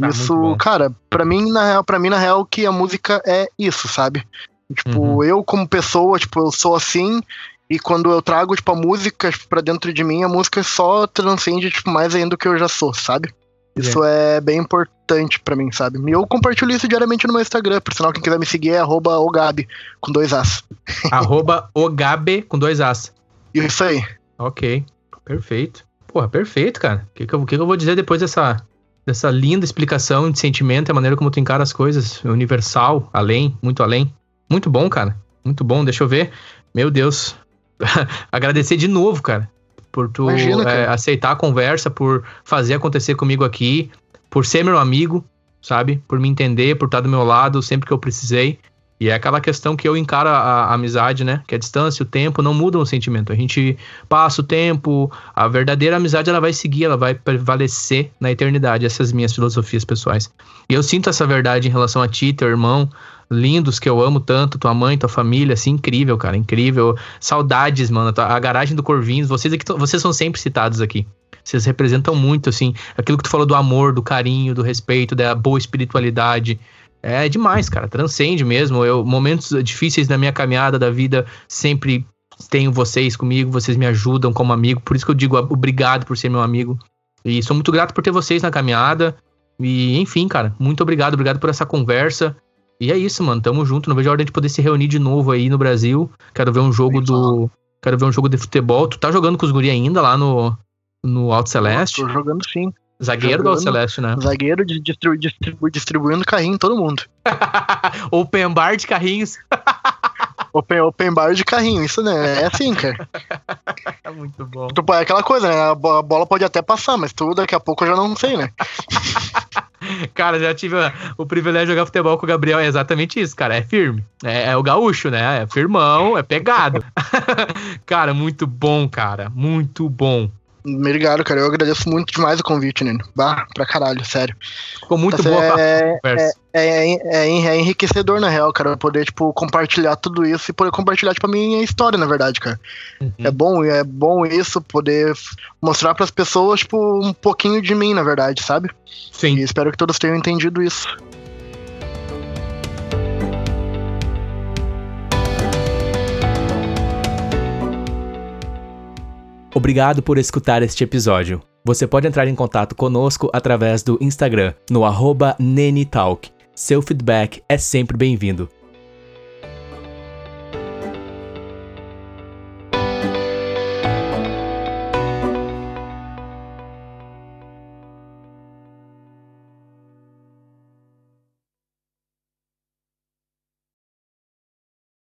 Tá isso, cara, para mim na real, para mim na real que a música é isso, sabe? Tipo, uhum. eu como pessoa, tipo, eu sou assim, e quando eu trago, tipo, a música tipo, pra dentro de mim, a música só transcende, tipo, mais ainda do que eu já sou, sabe? Isso é, é bem importante para mim, sabe? E eu compartilho isso diariamente no meu Instagram, por sinal, quem quiser me seguir é arroba ogabe, com dois As. arroba ogabe, com dois As. Isso aí. Ok, perfeito. Porra, perfeito, cara. O que, que, eu, que, que eu vou dizer depois dessa, dessa linda explicação de sentimento e a maneira como tu encara as coisas? Universal, além, muito além. Muito bom, cara. Muito bom. Deixa eu ver. Meu Deus. Agradecer de novo, cara. Por tu Imagina, é, aceitar a conversa, por fazer acontecer comigo aqui, por ser meu amigo, sabe? Por me entender, por estar do meu lado sempre que eu precisei. E é aquela questão que eu encaro a, a, amizade, né? Que a distância, o tempo não mudam o sentimento. A gente passa o tempo, a verdadeira amizade ela vai seguir, ela vai prevalecer na eternidade. Essas minhas filosofias pessoais. E eu sinto essa verdade em relação a ti, teu irmão, lindos que eu amo tanto, tua mãe, tua família, assim, incrível, cara, incrível. Saudades, mano. A garagem do Corvinhos, vocês aqui, vocês são sempre citados aqui. Vocês representam muito, assim, aquilo que tu falou do amor, do carinho, do respeito, da boa espiritualidade. É demais, cara, transcende mesmo. Eu, momentos difíceis na minha caminhada da vida, sempre tenho vocês comigo, vocês me ajudam como amigo. Por isso que eu digo obrigado por ser meu amigo. E sou muito grato por ter vocês na caminhada. E, enfim, cara, muito obrigado. Obrigado por essa conversa. E é isso, mano. Tamo junto. Não vejo a hora de poder se reunir de novo aí no Brasil. Quero ver um jogo do. Quero ver um jogo de futebol. Tu tá jogando com os guri ainda lá no, no Alto Celeste? Tô jogando sim. Zagueiro jogando, do Alto Celeste, né? Zagueiro de distribu distribu distribuindo carrinho em todo mundo. Open bar de carrinhos. open, open bar de carrinho, isso né? É assim, cara. É muito bom. Tu, é aquela coisa, né? A bola pode até passar, mas tu daqui a pouco eu já não sei, né? Cara, já tive o privilégio de jogar futebol com o Gabriel. É exatamente isso, cara. É firme. É, é o gaúcho, né? É firmão, é pegado. cara, muito bom, cara. Muito bom. Obrigado, cara. Eu agradeço muito demais o convite, Nino. Bah, pra caralho, sério. Ficou muito boa é, a conversa. É, é, é, é, enriquecedor, na real, cara. Poder, tipo, compartilhar tudo isso e poder compartilhar, tipo, a minha história, na verdade, cara. Uhum. É bom, é bom isso, poder mostrar pras pessoas, tipo, um pouquinho de mim, na verdade, sabe? Sim. E espero que todos tenham entendido isso. Obrigado por escutar este episódio. Você pode entrar em contato conosco através do Instagram, no arroba Nenitalk. Seu feedback é sempre bem-vindo.